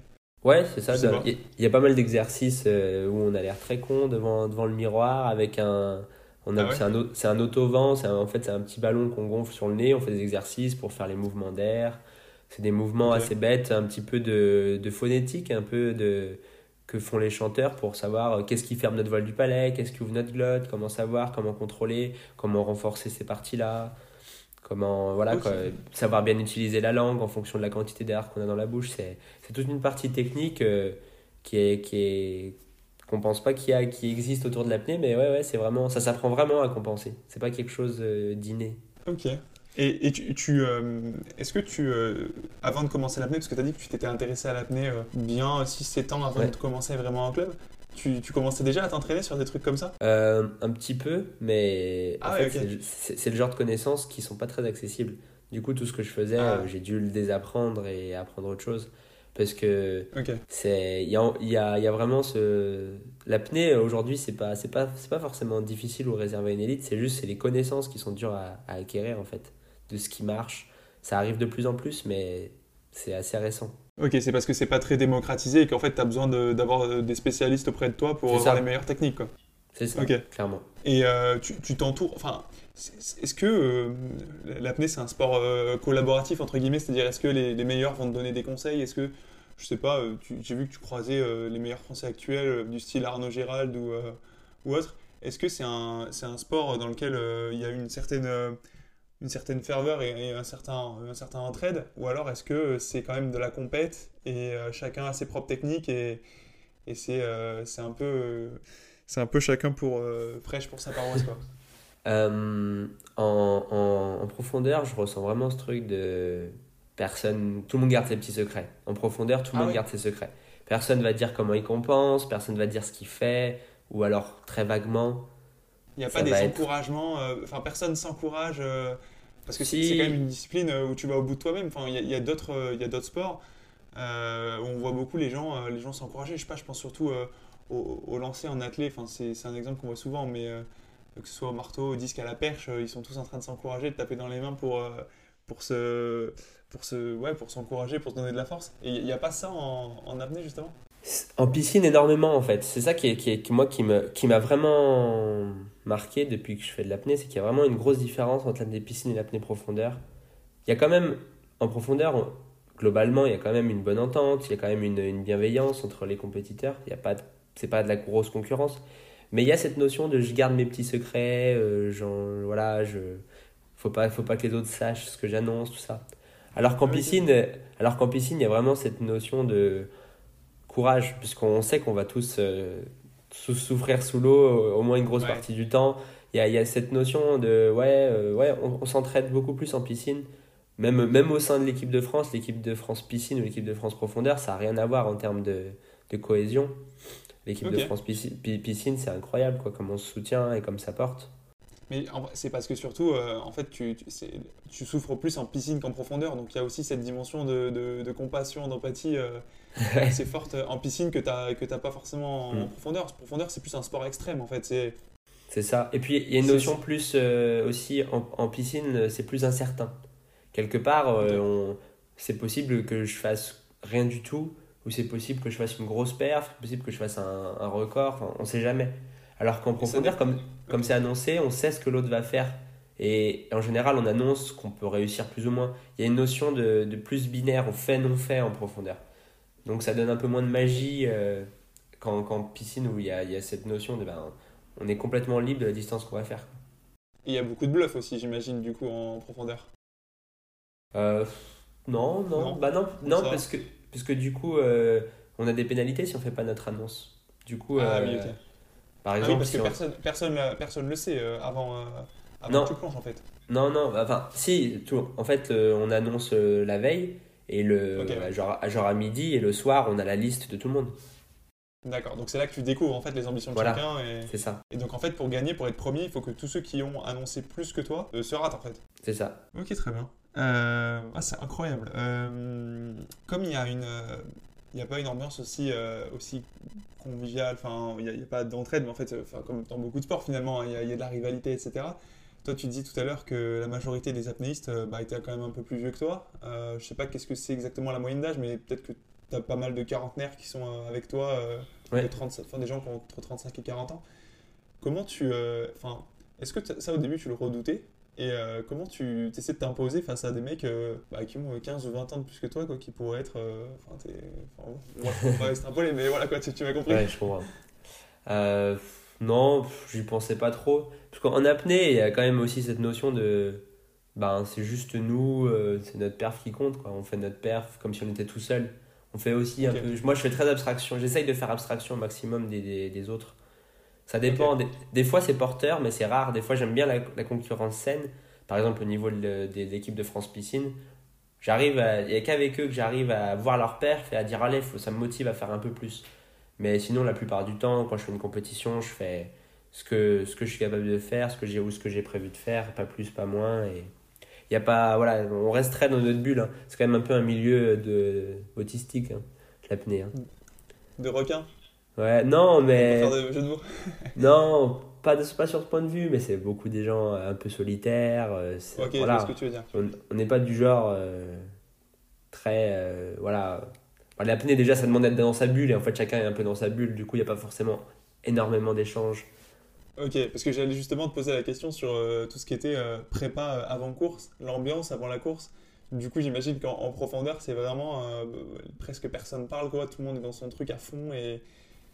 Ouais, c'est ça. Il y, a pas mal d'exercices euh, où on a l'air très con devant, devant le miroir avec un. On a, ah c'est, un, c'est un auto-vent, en fait c'est un petit ballon qu'on gonfle sur le nez, on fait des exercices pour faire les mouvements d'air. C'est des mouvements assez bêtes, un petit peu de, de phonétique, un peu de, que font les chanteurs pour savoir euh, qu'est-ce qui ferme notre voile du palais, qu'est-ce qui ouvre notre glotte, comment savoir, comment contrôler, comment renforcer ces parties-là, comment voilà savoir bien utiliser la langue en fonction de la quantité d'air qu'on a dans la bouche. C'est, toute une partie technique euh, qui est qui est qu'on pense pas qu'il y a qui existe autour de l'apnée, mais ouais ouais c'est vraiment ça s'apprend vraiment à compenser. C'est pas quelque chose euh, d'inné. Ok. Et, et tu, euh, est-ce que tu, euh, avant de commencer l'apnée, parce que tu as dit que tu t'étais intéressé à l'apnée euh, bien 6-7 ans avant de commencer vraiment en club, tu, tu commençais déjà à t'entraîner sur des trucs comme ça? Un petit peu, mais en ah fait, c'est le genre de connaissances qui sont pas très accessibles. Du coup, tout ce que je faisais, ah. j'ai dû le désapprendre et apprendre autre chose. Parce que c'est il y a, y, a, y a vraiment ce l'apnée aujourd'hui c'est pas pas pas forcément difficile ou réservé à une élite c'est juste les connaissances qui sont dures à, à acquérir en fait de ce qui marche. Ça arrive de plus en plus, mais c'est assez récent. Ok, c'est parce que c'est pas très démocratisé et qu'en fait, tu as besoin d'avoir euh, des spécialistes auprès de toi pour avoir les meilleures techniques. C'est ça, clairement. Et euh, tu t'entoures. Enfin, est-ce que euh, l'apnée, c'est un sport collaboratif, entre guillemets? C'est-à-dire, est-ce que les, les, meilleurs vont te donner des conseils? Est-ce que, je sais pas, j'ai vu que tu croisais les meilleurs Français actuels, du style Arnaud Gérald ou, ou autre. Est-ce que c'est un, un, sport dans lequel il y a une certaine une certaine ferveur et, un, certain, un certain entraide Ou alors est-ce que c'est quand même de la compète et euh, chacun a ses propres techniques et, et c'est euh, un peu c'est un peu chacun pour fraîche pour sa paroisse quoi. Euh, en, en, profondeur, je ressens vraiment ce truc de personne, tout le monde garde ses petits secrets. En profondeur, tout le ah monde garde ses secrets. Personne va dire comment il compense, personne va dire ce qu'il fait, ou alors très vaguement. Il n'y a pas des encouragements, enfin personne s'encourage parce que c'est quand même une discipline euh, où tu vas au bout de toi-même. Enfin, il y a, euh, a d'autres sports euh, où on voit beaucoup les gens, les gens s'encourager. Je sais pas, je pense surtout au, au, lancer en athlée. Enfin, c'est, c'est un exemple qu'on voit souvent, mais que ce soit au marteau, au disque, à la perche, ils sont tous en train de s'encourager, de taper dans les mains pour, pour se, pour se, ouais, pour s'encourager, pour se donner de la force. Et il n'y a pas ça en, en apnée justement? En piscine énormément en fait. C'est ça qui est, qui est, moi qui me, qui m'a vraiment marqué depuis que je fais de l'apnée, c'est qu'il y a vraiment une grosse différence entre l'apnée piscine et l'apnée profondeur. Il y a quand même, en profondeur, globalement, il y a quand même une bonne entente, il y a quand même une, une bienveillance entre les compétiteurs. Il y a pas, c'est pas de la grosse concurrence, mais il y a cette notion de je garde mes petits secrets, euh, genre, voilà, je, faut pas, faut pas que les autres sachent ce que j'annonce, tout ça. Alors qu'en piscine, alors qu'en piscine, il y a vraiment cette notion de courage, puisqu'on sait qu'on va tous euh, souffrir sous l'eau au moins une grosse partie du temps. Il y a, y a, cette notion de ouais, euh, ouais on, s'entraide beaucoup plus en piscine. Même, même au sein de l'équipe de France, l'équipe de France piscine ou l'équipe de France profondeur, ça n'a rien à voir en termes de, de cohésion. L'équipe de France piscine, c'est incroyable quoi, comme on se soutient et comme ça porte. Mais c'est parce que surtout, euh, en fait, tu, tu, tu, souffres plus en piscine qu'en profondeur. Donc il y a aussi cette dimension de, de, de compassion, d'empathie euh, assez forte en piscine que tu n'as pas forcément en, mm. profondeur. En profondeur, c'est plus un sport extrême, en fait. C'est c'est ça. Et puis il y a une notion plus euh, aussi en, en piscine, c'est plus incertain. Quelque part, c'est possible que je fasse rien du tout, ou c'est possible que je fasse une grosse perf, c'est possible que je fasse un, un record. Enfin, on sait jamais. Alors qu'en profondeur, comme comme c'est annoncé, on sait ce que l'autre va faire. Et en général, on annonce qu'on peut réussir plus ou moins. Il y a une notion de, de plus binaire, on fait, non fait en profondeur. Donc ça donne un peu moins de magie euh, qu'en piscine où il y, a, il y, a, cette notion de ben, on est complètement libre de la distance qu'on va faire. Il y a beaucoup de bluff aussi, j'imagine, du coup, en profondeur. Euh, non, non, bah non, non parce, que, parce que du coup, euh, on a des pénalités si on fait pas notre annonce. Du coup, Ah euh, oui. Par Ah oui, exemple, parce si que on- personne, personne, personne le sait euh, avant, euh, avant Non. que tu plonges en fait. non, non, bah, enfin, si, tout, en fait, euh, on annonce euh, la veille et le, Ok, ouais. genre, genre à midi et le soir, on a la liste de tout le monde. D'accord, donc c'est là que tu découvres en fait les ambitions de Voilà. chacun. Et... C'est ça, et donc en fait, pour gagner, pour être premier, il faut que tous ceux qui ont annoncé plus que toi euh, se ratent en fait. c'est ça. Ok, très bien. Euh, ah, c'est incroyable. Euh, comme il y a une, euh, il n'y a pas une ambiance aussi, euh, aussi conviviale, enfin, il n'y a, pas d'entraide, mais en fait, euh, comme dans beaucoup de sports finalement, hein, il y, a- il y a de la rivalité, etc. Toi, tu dis tout à l'heure que la majorité des apnéistes euh, bah, étaient quand même un peu plus vieux que toi. Euh, je sais pas qu'est-ce que c'est exactement la moyenne d'âge, mais peut-être que tu as pas mal de quarantenaires qui sont euh, avec toi, euh, Ouais. de 30 enfin, des gens qui ont entre 35 et 40 ans. Comment tu. Enfin, est-ce que ça au début tu le redoutais? Et euh, comment tu essaies de t'imposer face à des mecs euh, bah, qui ont euh, 15 ou 20 ans de plus que toi, quoi, qui pourraient être. euh, Enfin, t'es. Enfin, bon, je peux pas extrapoler, mais voilà, quoi, tu, tu m'as compris. Ouais, je comprends. Euh, non, j'y pensais pas trop. Parce qu'en apnée, il y a quand même aussi cette notion de. Ben, c'est juste nous, euh, c'est notre perf qui compte, quoi. On fait notre perf comme si on était tout seul. On fait aussi un peu. Moi, je fais très abstraction. J'essaye de faire abstraction au maximum des, des, des autres. Ça dépend. Des, des fois, c'est porteur, mais c'est rare. Des fois, j'aime bien la, la concurrence saine. Par exemple, au niveau de, de l'équipe de France Piscine, j'arrive il n'y a qu'avec eux que j'arrive à voir leur perf et à dire allez, faut, ça me motive à faire un peu plus. Mais sinon, la plupart du temps, quand je fais une compétition, je fais ce que, ce que je suis capable de faire, ce que j'ai ou ce que j'ai prévu de faire, pas plus, pas moins. Et y a pas, voilà, on reste très dans notre bulle. hein. C'est quand même un peu un milieu de autistique, hein, l'apnée. hein. De requin, Ouais, non, pour mais faire des jeux de mots. non, pas, de, pas sur ce point de vue, mais c'est beaucoup des gens un peu solitaires. euh, Ok, voilà. ce que tu veux dire. On n'est pas du genre euh, très. euh, voilà. Enfin, L'apnée, déjà, ça demande d'être dans sa bulle, et en fait, chacun est un peu dans sa bulle, du coup, il n'y a pas forcément énormément d'échanges. Ok, parce que j'allais justement te poser la question sur euh, tout ce qui était euh, prépa euh, avant course, l'ambiance avant la course. Du coup, j'imagine qu'en en profondeur, c'est vraiment euh, presque personne parle, quoi. Tout le monde est dans son truc à fond et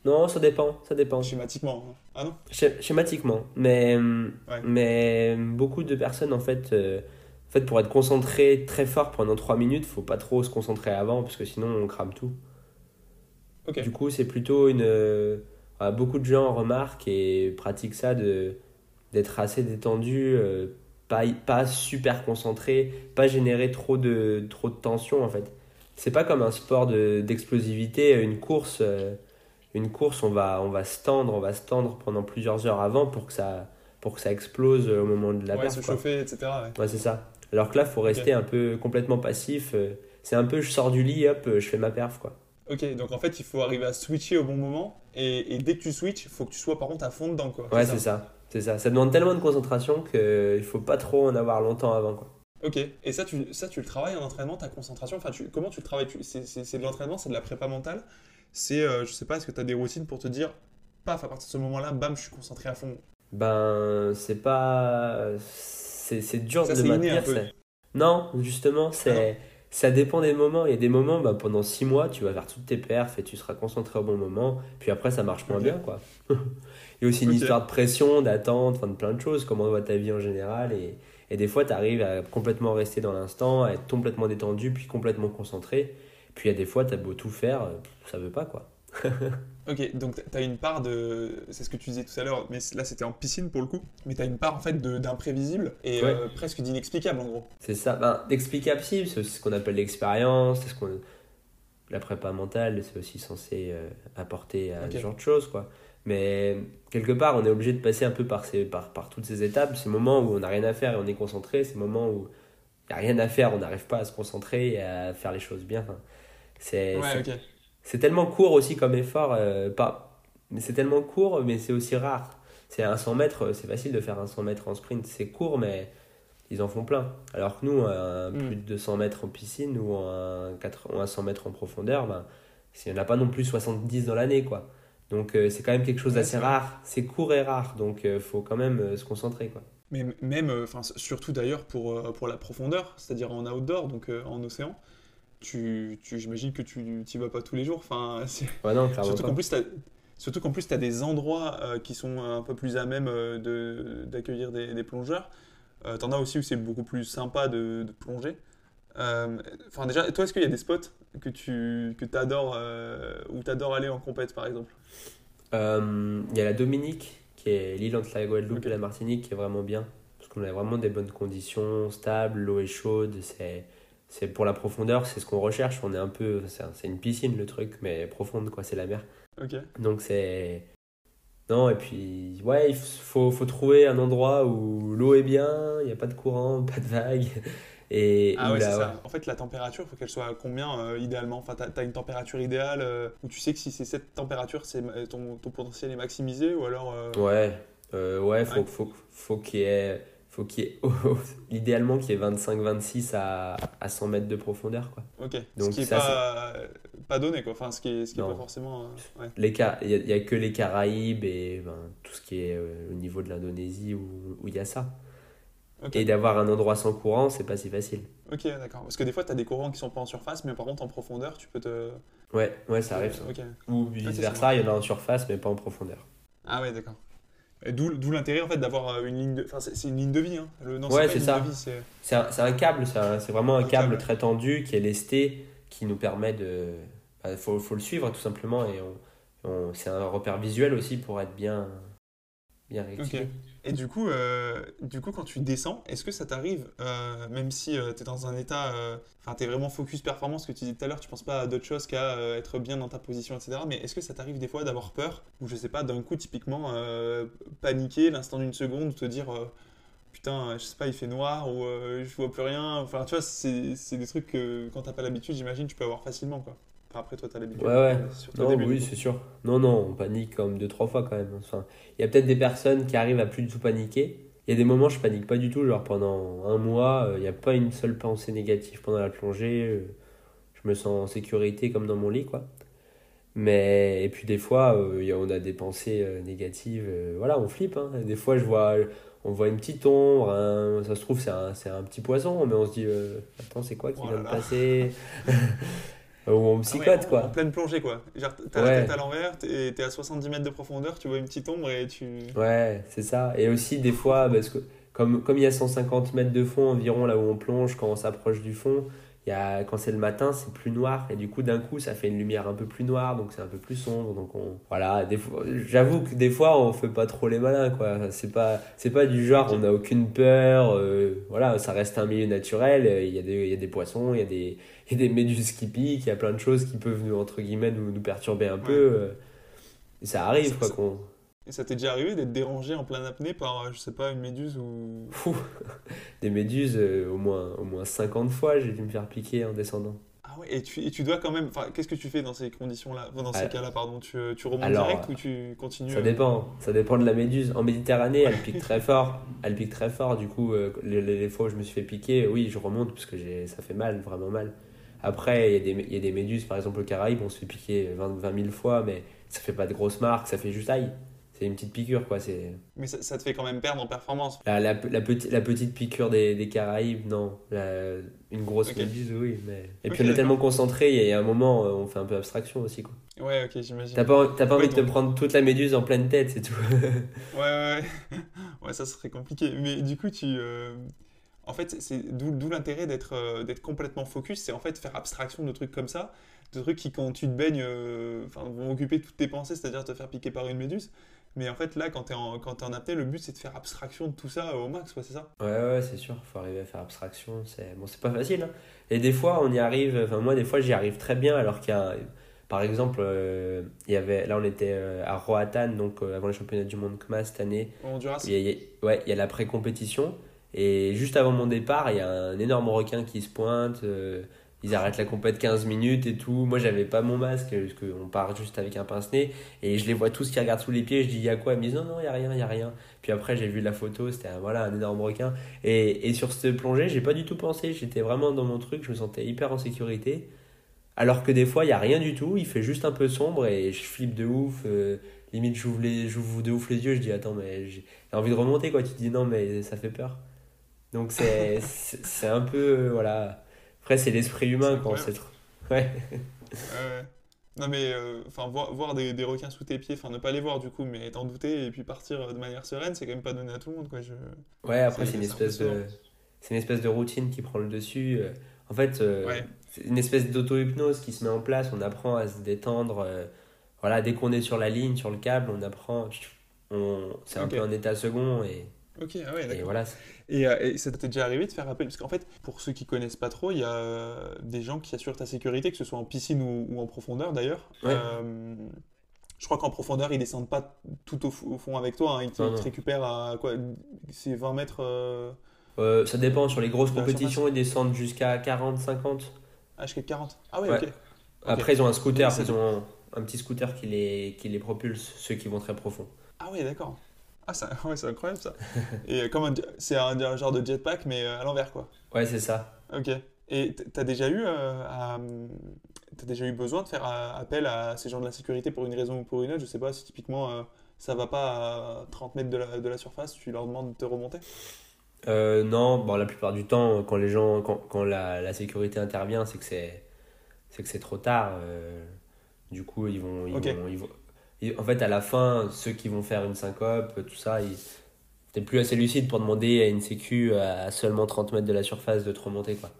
Non, ça dépend, ça dépend. schématiquement. hein. Ah non Schématiquement. Mais, Ouais. mais beaucoup de personnes, en fait, euh, en fait, pour être concentré très fort pendant 3 minutes, faut pas trop se concentrer avant, parce que sinon, on crame tout. Du coup, c'est plutôt une. euh, euh, beaucoup de gens remarquent et pratiquent ça de d'être assez détendu, euh, pas, pas super concentré, pas générer trop de, trop de tension en fait. C'est pas comme un sport de- d'explosivité, une course. euh, une course, on va, on va se tendre, on va se tendre pendant plusieurs heures avant pour que ça, pour que ça explose au moment de la Ouais, perf, se quoi. chauffer, etc. ouais. Ouais, c'est ça. Alors que là, faut rester un peu complètement passif. euh, C'est un peu, je sors du lit, hop, je fais ma perf, quoi. Ok, donc en fait, il faut arriver à switcher au bon moment. Et, et dès que tu switches, il faut que tu sois par contre à fond dedans, quoi. Ouais, c'est ça. C'est ça. Ça demande tellement de concentration qu'il faut pas trop en avoir longtemps avant. Quoi. Ok, et ça tu, ça, tu le travailles en entraînement, ta concentration? Enfin, tu, Comment tu le travailles? C'est de l'entraînement, c'est de la prépa mentale? C'est, euh, je sais pas, est-ce que tu as des routines pour te dire, paf, à partir de ce moment-là, bam, je suis concentré à fond? Ben, c'est pas. C'est c'est dur Ça, de maintenir. c'est- Non, justement, c'est. Ça dépend des moments. Il y a des moments, ben, pendant 6 mois, tu vas faire toutes tes perfs et tu seras concentré au bon moment. Puis après, ça marche moins bien, quoi. Il y a aussi une histoire de pression, d'attente, enfin, de plein de choses, comment va ta vie en général. Et, et des fois, tu arrives à complètement rester dans l'instant, à être complètement détendu, puis complètement concentré. Puis il y a des fois, tu as beau tout faire, euh, ça veut pas, quoi. Ok, donc tu as une part de. C'est ce que tu disais tout à l'heure, mais là c'était en piscine pour le coup. Mais tu as une part en fait d'imprévisible et Ouais. euh, presque d'inexplicable en gros. C'est ça. Ben, d'explicable, si, c'est aussi ce qu'on appelle l'expérience, c'est ce qu'on. La prépa mentale, c'est aussi censé euh, apporter à ce genre de choses, quoi. Mais quelque part, on est obligé de passer un peu par, ces, par, par toutes ces étapes. Ces moments où on n'a rien à faire et on est concentré, ces moments où il n'y a rien à faire, on n'arrive pas à se concentrer et à faire les choses bien. C'est, c'est- Ouais, tellement court aussi comme effort, euh, pas, mais c'est tellement court, mais c'est aussi rare. C'est un 100 mètres, c'est facile de faire un 100 mètres en sprint, c'est court, mais ils en font plein. Alors que nous, un Mm. plus de 200 mètres en piscine ou un, 4, ou un 100 mètres en profondeur, ben, il n'y en a pas non plus 70 dans l'année, quoi. Donc euh, c'est quand même quelque chose d'assez rare, c'est court et rare, donc il faut quand même euh, se concentrer, quoi. Mais même, euh, enfin surtout d'ailleurs pour, euh, pour la profondeur, c'est-à-dire en outdoor, donc euh, en océan, tu, tu, j'imagine que tu n'y vas pas tous les jours. Enfin, non, surtout qu'en plus, surtout qu'en plus, tu as des endroits euh, qui sont un peu plus à même euh, de, d'accueillir des, des plongeurs. Euh, T'en as aussi où c'est beaucoup plus sympa de, de plonger. Enfin, déjà, toi, est-ce qu'il y a des spots que tu que adores, où tu adores aller en compète, par exemple? Il y a la Dominique, qui est l'île entre la Guadeloupe et la Martinique, qui est vraiment bien. Parce qu'on a vraiment des bonnes conditions, stable, l'eau est chaude, c'est c'est pour la profondeur, c'est ce qu'on recherche. On est un peu, c'est une piscine le truc, mais profonde quoi, c'est la mer. Ok. Donc c'est non et puis ouais, il faut, faut trouver un endroit où l'eau est bien, il n'y a pas de courant, pas de vagues. Et ah ouais, c'est ça. En fait, la température, il faut qu'elle soit à combien euh, idéalement? Enfin, tu as, une température idéale euh, où tu sais que si c'est cette température, c'est ton, ton, potentiel est maximisé ou alors euh, Ouais, ouais, faut, faut, faut qu'il y ait faut qu'il y ait idéalement qu'il y ait 25-26 à, à 100 mètres de profondeur. Quoi. Ok, Donc, ce qui n'est pas, pas donné, quoi. Enfin, ce qui n'est est pas forcément. Euh, il n'y a, que les Caraïbes et ben, tout ce qui est euh, au niveau de l'Indonésie où, où il y a ça. Et d'avoir un endroit sans courant, c'est pas si facile. Ok, d'accord. Parce que des fois, tu as des courants qui sont pas en surface, mais par contre, en profondeur, tu peux te. Ouais, ouais ça arrive. Ou ah, vice versa, il y en a en surface, mais pas en profondeur. Ah ouais, d'accord. D'où l'intérêt en fait d'avoir euh, une ligne de. Enfin, c'est une ligne de vie. Hein. Le, non, ouais, c'est ça. C'est un, un, câble, c'est vraiment un, câble, très tendu qui est lesté, qui nous permet de. Il bah, faut, faut, le suivre tout simplement et on, c'est un repère visuel aussi pour être bien, bien réactivé. Et du coup, euh, du coup, quand tu descends, est-ce que ça t'arrive, euh, même si euh, tu es dans un état, enfin, tu es vraiment focus performance, ce que tu disais tout à l'heure, tu penses pas à d'autres choses qu'à être bien dans ta position, etc. Mais est-ce que ça t'arrive des fois d'avoir peur, ou je sais pas, d'un coup, typiquement, paniquer l'instant d'une seconde, ou te dire, putain, je sais pas, il fait noir, ou je vois plus rien. Enfin, tu vois, c'est des trucs que quand t'as pas l'habitude, j'imagine, tu peux avoir facilement, quoi après, toi, tu as l'habitude. Ouais, ouais. Non, oui, c'est sûr. Non, non, on panique comme deux, trois fois quand même. Enfin, il y a peut-être des personnes qui arrivent à plus du tout paniquer. Il y a des moments, je panique pas du tout. Genre, pendant un mois, euh, il n'y a pas une seule pensée négative pendant la plongée. Euh, je me sens en sécurité comme dans mon lit, quoi. Mais, et puis des fois, euh, on a des pensées négatives. voilà, on flippe. Hein. Des fois, je vois, on voit une petite ombre. ça se trouve, c'est un, un, petit poisson, mais on se dit Attends, c'est quoi qui oh vient de passer? ou on ah psychote, quoi. En pleine plongée, quoi. Genre, t'as la tête à l'envers, t'es es à 70 mètres de profondeur, tu vois une petite ombre et tu. Ouais, c'est ça. Et aussi, des fois, parce que comme, comme il y a 150 mètres de fond environ là où on plonge quand on s'approche du fond, y a, quand c'est le matin, c'est plus noir. Et du coup, d'un coup, ça fait une lumière un peu plus noire, donc c'est un peu plus sombre. Donc on, voilà, j'avoue que des fois, on fait pas trop les malins, quoi. C'est pas, c'est pas du genre, on n'a aucune peur. Euh, voilà, ça reste un milieu naturel. Il y a des, il y a des poissons, il y a des, il y a des méduses qui piquent, il y a plein de choses qui peuvent, nous, entre guillemets, nous, nous perturber un peu. Euh, ça arrive, quoi. qu'on et ça t'est déjà arrivé d'être dérangé en plein apnée par, euh, je sais pas, une méduse ou. des méduses, euh, au, moins, au moins 50 fois, j'ai dû me faire piquer en descendant. Ah ouais, et tu, et tu dois quand même. Qu'est-ce que tu fais dans ces conditions-là Dans ces cas-là, pardon Tu, tu remontes direct ou tu continues Ça dépend. Ça dépend de la méduse. En Méditerranée, elle pique très fort. Elle pique très fort. Du coup, les, les, fois où je me suis fait piquer, oui, je remonte parce que ça fait mal, vraiment mal. Après, il y, y, a des méduses, par exemple, au Caraïbes, on se fait piquer 20, 20 000 fois, mais ça fait pas de grosses marques, ça fait juste aïe. C'est une petite piqûre, quoi. Mais ça, ça, te fait quand même perdre en performance. La, la, la, la petite piqûre des, des Caraïbes, non. une grosse méduse, oui. Mais... Et puis on est tellement concentré, il y a un moment, euh, on fait un peu abstraction aussi, quoi. Ouais, ok, j'imagine. T'as pas, pas envie de te prendre toute la méduse en pleine tête, c'est tout. ouais, ouais, ouais. ça serait compliqué. Mais du coup, tu. Euh, en fait, c'est d'où l'intérêt d'être euh, d'être complètement focus, c'est en fait faire abstraction de trucs comme ça, de trucs qui, quand tu te baignes, vont occuper toutes tes pensées, c'est-à-dire te faire piquer par une méduse. Mais en fait, là, quand tu es, en, quand es en apnée, le but, c'est de faire abstraction de tout ça au max, c'est ça? Ouais, ouais, c'est sûr. Il faut arriver à faire abstraction. C'est bon, pas facile. Hein. Et des fois, on y arrive. Enfin, moi, des fois, j'y arrive très bien. Alors qu'il y a. Par exemple, euh, il y avait, là, on était euh, à Roatan, donc euh, avant le championnat du monde CMA cette année. Honduras? Il y a, Ouais, il y a la pré-compétition. Et juste avant mon départ, il y a un énorme requin qui se pointe ils arrêtent la compète 15 minutes et tout. Moi, j'avais pas mon masque, parce qu'on part juste avec un pince-nez. Et je les vois tous qui regardent sous les pieds. Je dis, il y a quoi? Ils me disent, non, non, il y a rien, il y a rien. Puis après, j'ai vu la photo, c'était voilà, un énorme requin. Et, et sur cette plongée, j'ai pas du tout pensé. J'étais vraiment dans mon truc, je me sentais hyper en sécurité. Alors que des fois, il y a rien du tout. Il fait juste un peu sombre et je flippe de ouf. Euh, limite, j'ouvre de ouf les yeux. Je dis, attends, mais j'ai envie de remonter, quoi. Tu dis, non, mais ça fait peur. Donc, c'est un peu, euh, voilà après, c'est l'esprit humain quand c'est trop. Ouais. Non mais euh, enfin voir, voir des, des, requins sous tes pieds, enfin ne pas les voir du coup, mais t'en douter et puis partir de manière sereine, c'est quand même pas donné à tout le monde quoi. Je... Ouais après c'est une espèce de c'est une espèce de routine qui prend le dessus. En fait, c'est une espèce d'auto-hypnose qui se met en place. On apprend à se détendre. voilà, dès qu'on est sur la ligne, sur le câble, on apprend. On, c'est un peu un état second et. Ok, ah ouais, et voilà. Et, et ça t'est déjà arrivé de faire appel Parce qu'en fait, pour ceux qui connaissent pas trop, il y a des gens qui assurent ta sécurité, que ce soit en piscine ou, en profondeur d'ailleurs. Je crois qu'en profondeur, ils descendent pas tout au, fond avec toi. Hein. Ils, te, récupèrent à quoi C'est 20 mètres euh, euh, Ça dépend. Sur les grosses compétitions, ils descendent jusqu'à 40, 50. Ah, jusqu'à 40 Ah ouais, ok. Après, ils ont un scooter. Ils ont un, petit scooter qui les, qui les propulse, ceux qui vont très profond. Ah ouais, d'accord. Ah, ouais, c'est incroyable ça. Et comme c'est un, genre de jetpack, mais euh, à l'envers, quoi. Ouais, c'est ça. Ok. Et t'as déjà eu à, tu as déjà eu besoin de faire appel à ces gens de la sécurité pour une raison ou pour une autre? Je sais pas si typiquement euh, ça va pas à 30 mètres de la, de la surface, tu leur demandes de te remonter? Euh, Non, bon, la plupart du temps, quand, les gens, quand, quand la, la sécurité intervient, c'est que c'est, c'est, que c'est trop tard. Euh, du coup, ils vont, ils vont, ils vont en fait, à la fin, ceux qui vont faire une syncope, tout ça, ils t'es plus assez lucide pour demander à une sécu à seulement 30 mètres de la surface de te remonter. Quoi.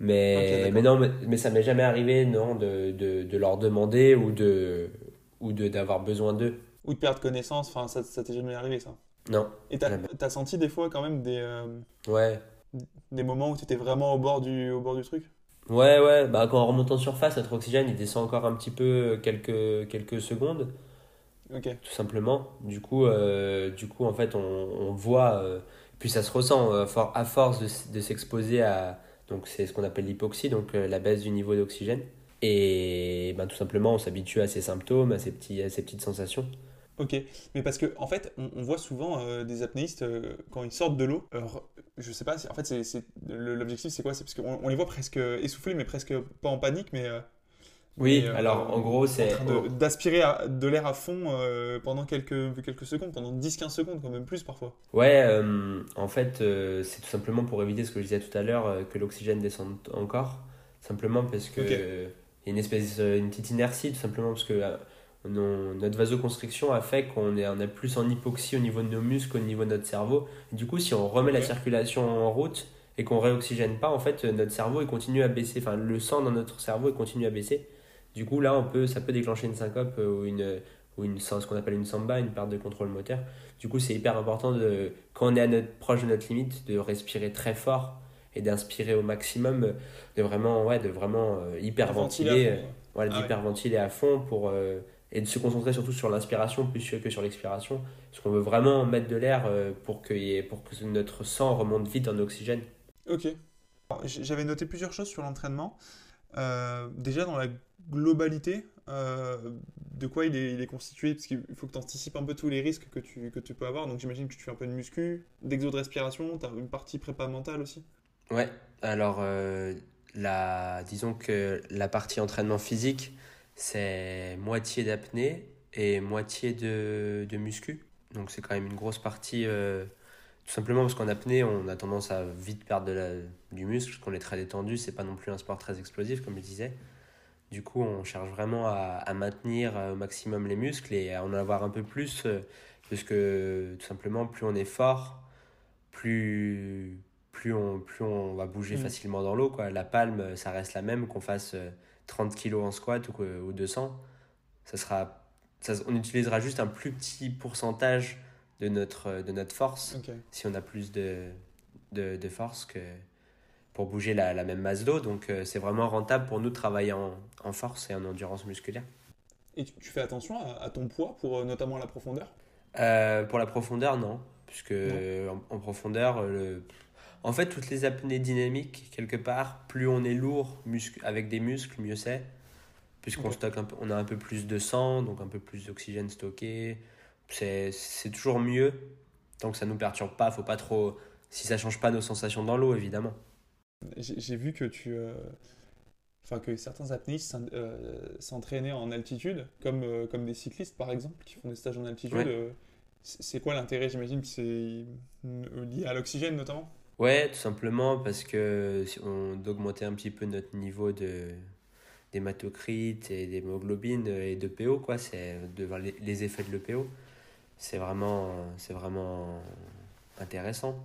Mais, mais non, mais, ça m'est jamais arrivé non, de, de, de, leur demander ou de ou d'avoir besoin d'eux. Ou de perdre connaissance, enfin ça, ça t'est jamais arrivé ça? Non. Et t'as as senti des fois quand même des, euh, ouais. des moments où tu étais vraiment au bord du, au bord du truc? Ouais, ouais, bah quand on remonte en surface, notre oxygène il descend encore un petit peu quelques, quelques secondes. Tout simplement. Du coup, euh, du coup en fait, on, on voit, euh, puis ça se ressent à force de, de s'exposer à donc c'est ce qu'on appelle l'hypoxie, donc euh, la baisse du niveau d'oxygène. Et ben, tout simplement, on s'habitue à ces symptômes, à ces, petits, à ces petites sensations. Ok, mais parce que en fait, on, voit souvent euh, des apnéistes euh, quand ils sortent de l'eau. Je sais pas, en fait, l'objectif, c'est quoi? C'est parce qu'on on les voit presque essoufflés, mais presque pas en panique, mais oui, euh, alors en gros, c'est. D'aspirer de l'air à fond pendant quelques, quelques secondes, pendant 10-15 secondes, quand même plus parfois. Ouais, en fait, c'est tout simplement pour éviter ce que je disais tout à l'heure, que l'oxygène descende encore. Simplement parce que. Il y a une espèce, une petite inertie, tout simplement parce que notre vasoconstriction a fait qu'on est, on est plus en hypoxie au niveau de nos muscles qu'au niveau de notre cerveau. du coup, si on remet la circulation en route et qu'on réoxygène pas, en fait, notre cerveau il continue à baisser, enfin le sang dans notre cerveau il continue à baisser. Du coup, là, on peut, ça peut déclencher une syncope euh, ou, une, ou une, ce qu'on appelle une samba, une perte de contrôle moteur. Du coup, c'est hyper important, de, quand on est à notre, proche de notre limite, de respirer très fort et d'inspirer au maximum, de vraiment, ouais, de vraiment euh, hyperventiler, euh, voilà, ah d'hyperventiler à fond pour, et de se concentrer surtout sur l'inspiration plus que sur l'expiration. Parce qu'on veut vraiment mettre de l'air pour, que, pour que notre sang remonte vite en oxygène. Ok. J'avais noté plusieurs choses sur l'entraînement. déjà, dans la globalité euh, de quoi il est, constitué Parce qu'il faut que tu anticipes un peu tous les risques que tu, que tu peux avoir. Donc j'imagine que tu fais un peu de muscu, d'exo de respiration, tu as une partie prépa mentale aussi Ouais, alors euh, la, disons que la partie entraînement physique, c'est moitié d'apnée et moitié de, de muscu. Donc c'est quand même une grosse partie, euh, tout simplement parce qu'en apnée, on a tendance à vite perdre de la, du muscle, parce qu'on est très détendu, c'est pas non plus un sport très explosif, comme je disais. Du coup, on cherche vraiment à, maintenir euh, au maximum les muscles et à en avoir un peu plus, euh, parce que tout simplement, plus on est fort, plus, plus, on, plus on va bouger mm. facilement dans l'eau. La palme, ça reste la même, qu'on fasse 30 euh, kg en squat ou, ou 200. Ça sera, ça, on utilisera juste un plus petit pourcentage de notre, de notre force si on a plus de, de, de force que, pour bouger la, la même masse d'eau. Donc euh, c'est vraiment rentable pour nous de travailler en, en, force et en endurance musculaire. Et tu, fais attention à, ton poids, pour euh, notamment la profondeur? Euh, Pour la profondeur, non. Puisque En, profondeur, le... en fait, toutes les apnées dynamiques, quelque part, plus on est lourd avec des muscles, mieux c'est. Puisqu'on stocke un peu, on a un peu plus de sang, donc un peu plus d'oxygène stocké. C'est toujours mieux. Tant que ça ne nous perturbe pas, faut pas trop. Si ça change pas nos sensations dans l'eau, évidemment. J'ai vu que tu. Euh, enfin, que certains apnéistes euh, s'entraînaient en altitude, comme, euh, comme des cyclistes par exemple, qui font des stages en altitude. C'est quoi l'intérêt? J'imagine que c'est lié à l'oxygène notamment Ouais, tout simplement parce que on d'augmenter un petit peu notre niveau de d'hématocrite et d'hémoglobine et de PO quoi, c'est devant les, effets de l'EPO. C'est vraiment c'est vraiment intéressant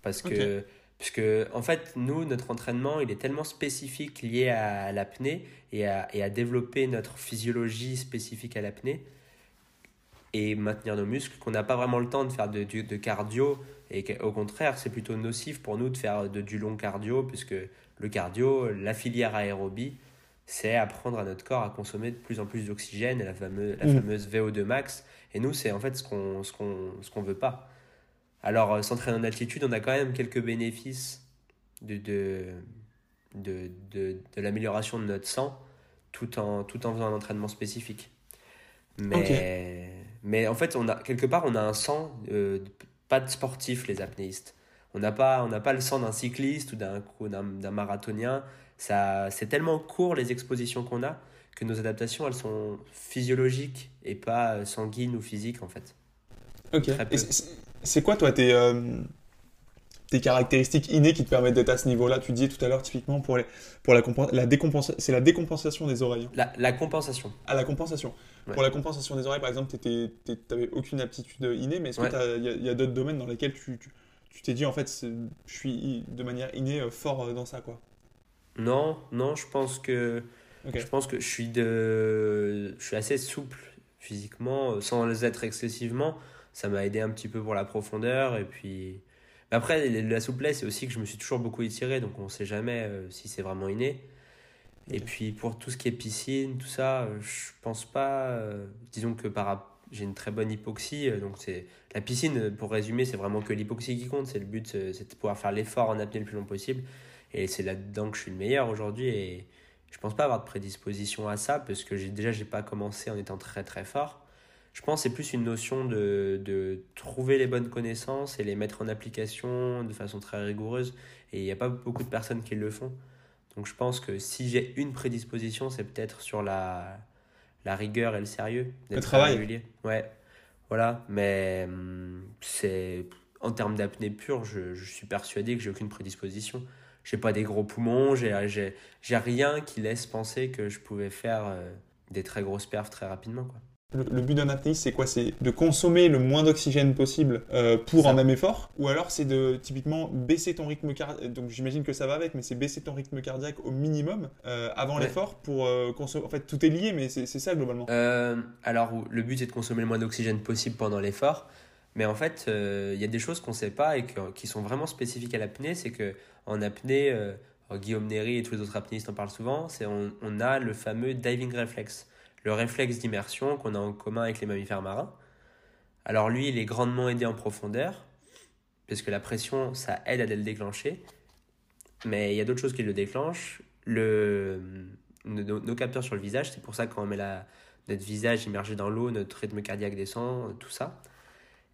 parce que Puisque, en fait, nous, notre entraînement, il est tellement spécifique lié à l'apnée et à, et à développer notre physiologie spécifique à l'apnée et maintenir nos muscles qu'on n'a pas vraiment le temps de faire de, de, cardio et au contraire c'est plutôt nocif pour nous de faire de, du long cardio puisque le cardio, la filière aérobie, c'est apprendre à notre corps à consommer de plus en plus d'oxygène, la fameuse, la mmh. fameuse VO2 max. Et nous, c'est en fait ce qu'on ce qu'on qu'on veut pas. Alors, euh, s'entraîner en altitude, on a quand même quelques bénéfices de, de, de, de, de l'amélioration de notre sang tout en, tout en faisant un entraînement spécifique. Mais, mais en fait, on a, quelque part, on a un sang, euh, pas de sportif, les apnéistes. On n'a pas, on pas le sang d'un cycliste ou d'un, d'un, marathonien. Ça, c'est tellement court les expositions qu'on a que nos adaptations, elles sont physiologiques et pas sanguines ou physiques en fait. Ok. C'est quoi, toi, tes, euh, tes caractéristiques innées qui te permettent d'être à ce niveau-là Tu disais tout à l'heure, typiquement, pour, les, pour la, la décompensation, c'est la décompensation des oreilles. La, la, compensation. Ah, la compensation. Pour la compensation des oreilles, par exemple, tu n'avais aucune aptitude innée, mais est-ce qu'il y a, d'autres domaines dans lesquels tu tu, t'es dit, en fait, je suis de manière innée euh, fort euh, dans ça, quoi? Non, non, je pense que. Je pense que je suis, de... je suis assez souple physiquement, sans être excessivement ça m'a aidé un petit peu pour la profondeur. Et puis. Après, la souplesse, c'est aussi que je me suis toujours beaucoup étiré, donc on ne sait jamais euh, si c'est vraiment inné. Et puis pour tout ce qui est piscine, tout ça, euh, je pense pas. Euh, disons que par, j'ai une très bonne hypoxie, donc c'est la piscine. Pour résumer, c'est vraiment que l'hypoxie qui compte. C'est le but, c'est de pouvoir faire l'effort en apnée le plus long possible. Et c'est là-dedans que je suis le meilleur aujourd'hui. Et je pense pas avoir de prédisposition à ça parce que j'ai déjà j'ai pas commencé en étant très très fort. Je pense que c'est plus une notion de, de, trouver les bonnes connaissances et les mettre en application de façon très rigoureuse. Et il n'y a pas beaucoup de personnes qui le font. Donc je pense que si j'ai une prédisposition, c'est peut-être sur la, la rigueur et le sérieux. Le travail. Ouais. Voilà. Mais hum, c'est en termes d'apnée pure, je, je, suis persuadé que j'ai aucune prédisposition. J'ai pas des gros poumons, j'ai rien qui laisse penser que je pouvais faire euh, des très grosses perfs très rapidement. Quoi. Le, but d'un apnéiste, c'est quoi? C'est de consommer le moins d'oxygène possible euh, pour un même effort? Ou alors c'est de typiquement baisser ton rythme cardiaque, donc j'imagine que ça va avec, mais c'est baisser ton rythme cardiaque au minimum euh, avant l'effort pour euh, consommer. En fait, tout est lié, mais c'est ça globalement. alors, le but c'est de consommer le moins d'oxygène possible pendant l'effort. Mais en fait, il y a des choses qu'on ne sait pas et qui sont vraiment spécifiques à l'apnée. C'est qu'en apnée, Guillaume Néry et tous les autres apnéistes en parlent souvent, on, on a le fameux diving reflex le réflexe d'immersion qu'on a en commun avec les mammifères marins. Alors lui, il est grandement aidé en profondeur, parce que la pression, ça aide à le déclencher. Mais il y a d'autres choses qui le déclenchent. Le, nos, capteurs sur le visage, c'est pour ça qu'on met la, notre visage immergé dans l'eau, notre rythme cardiaque descend, tout ça.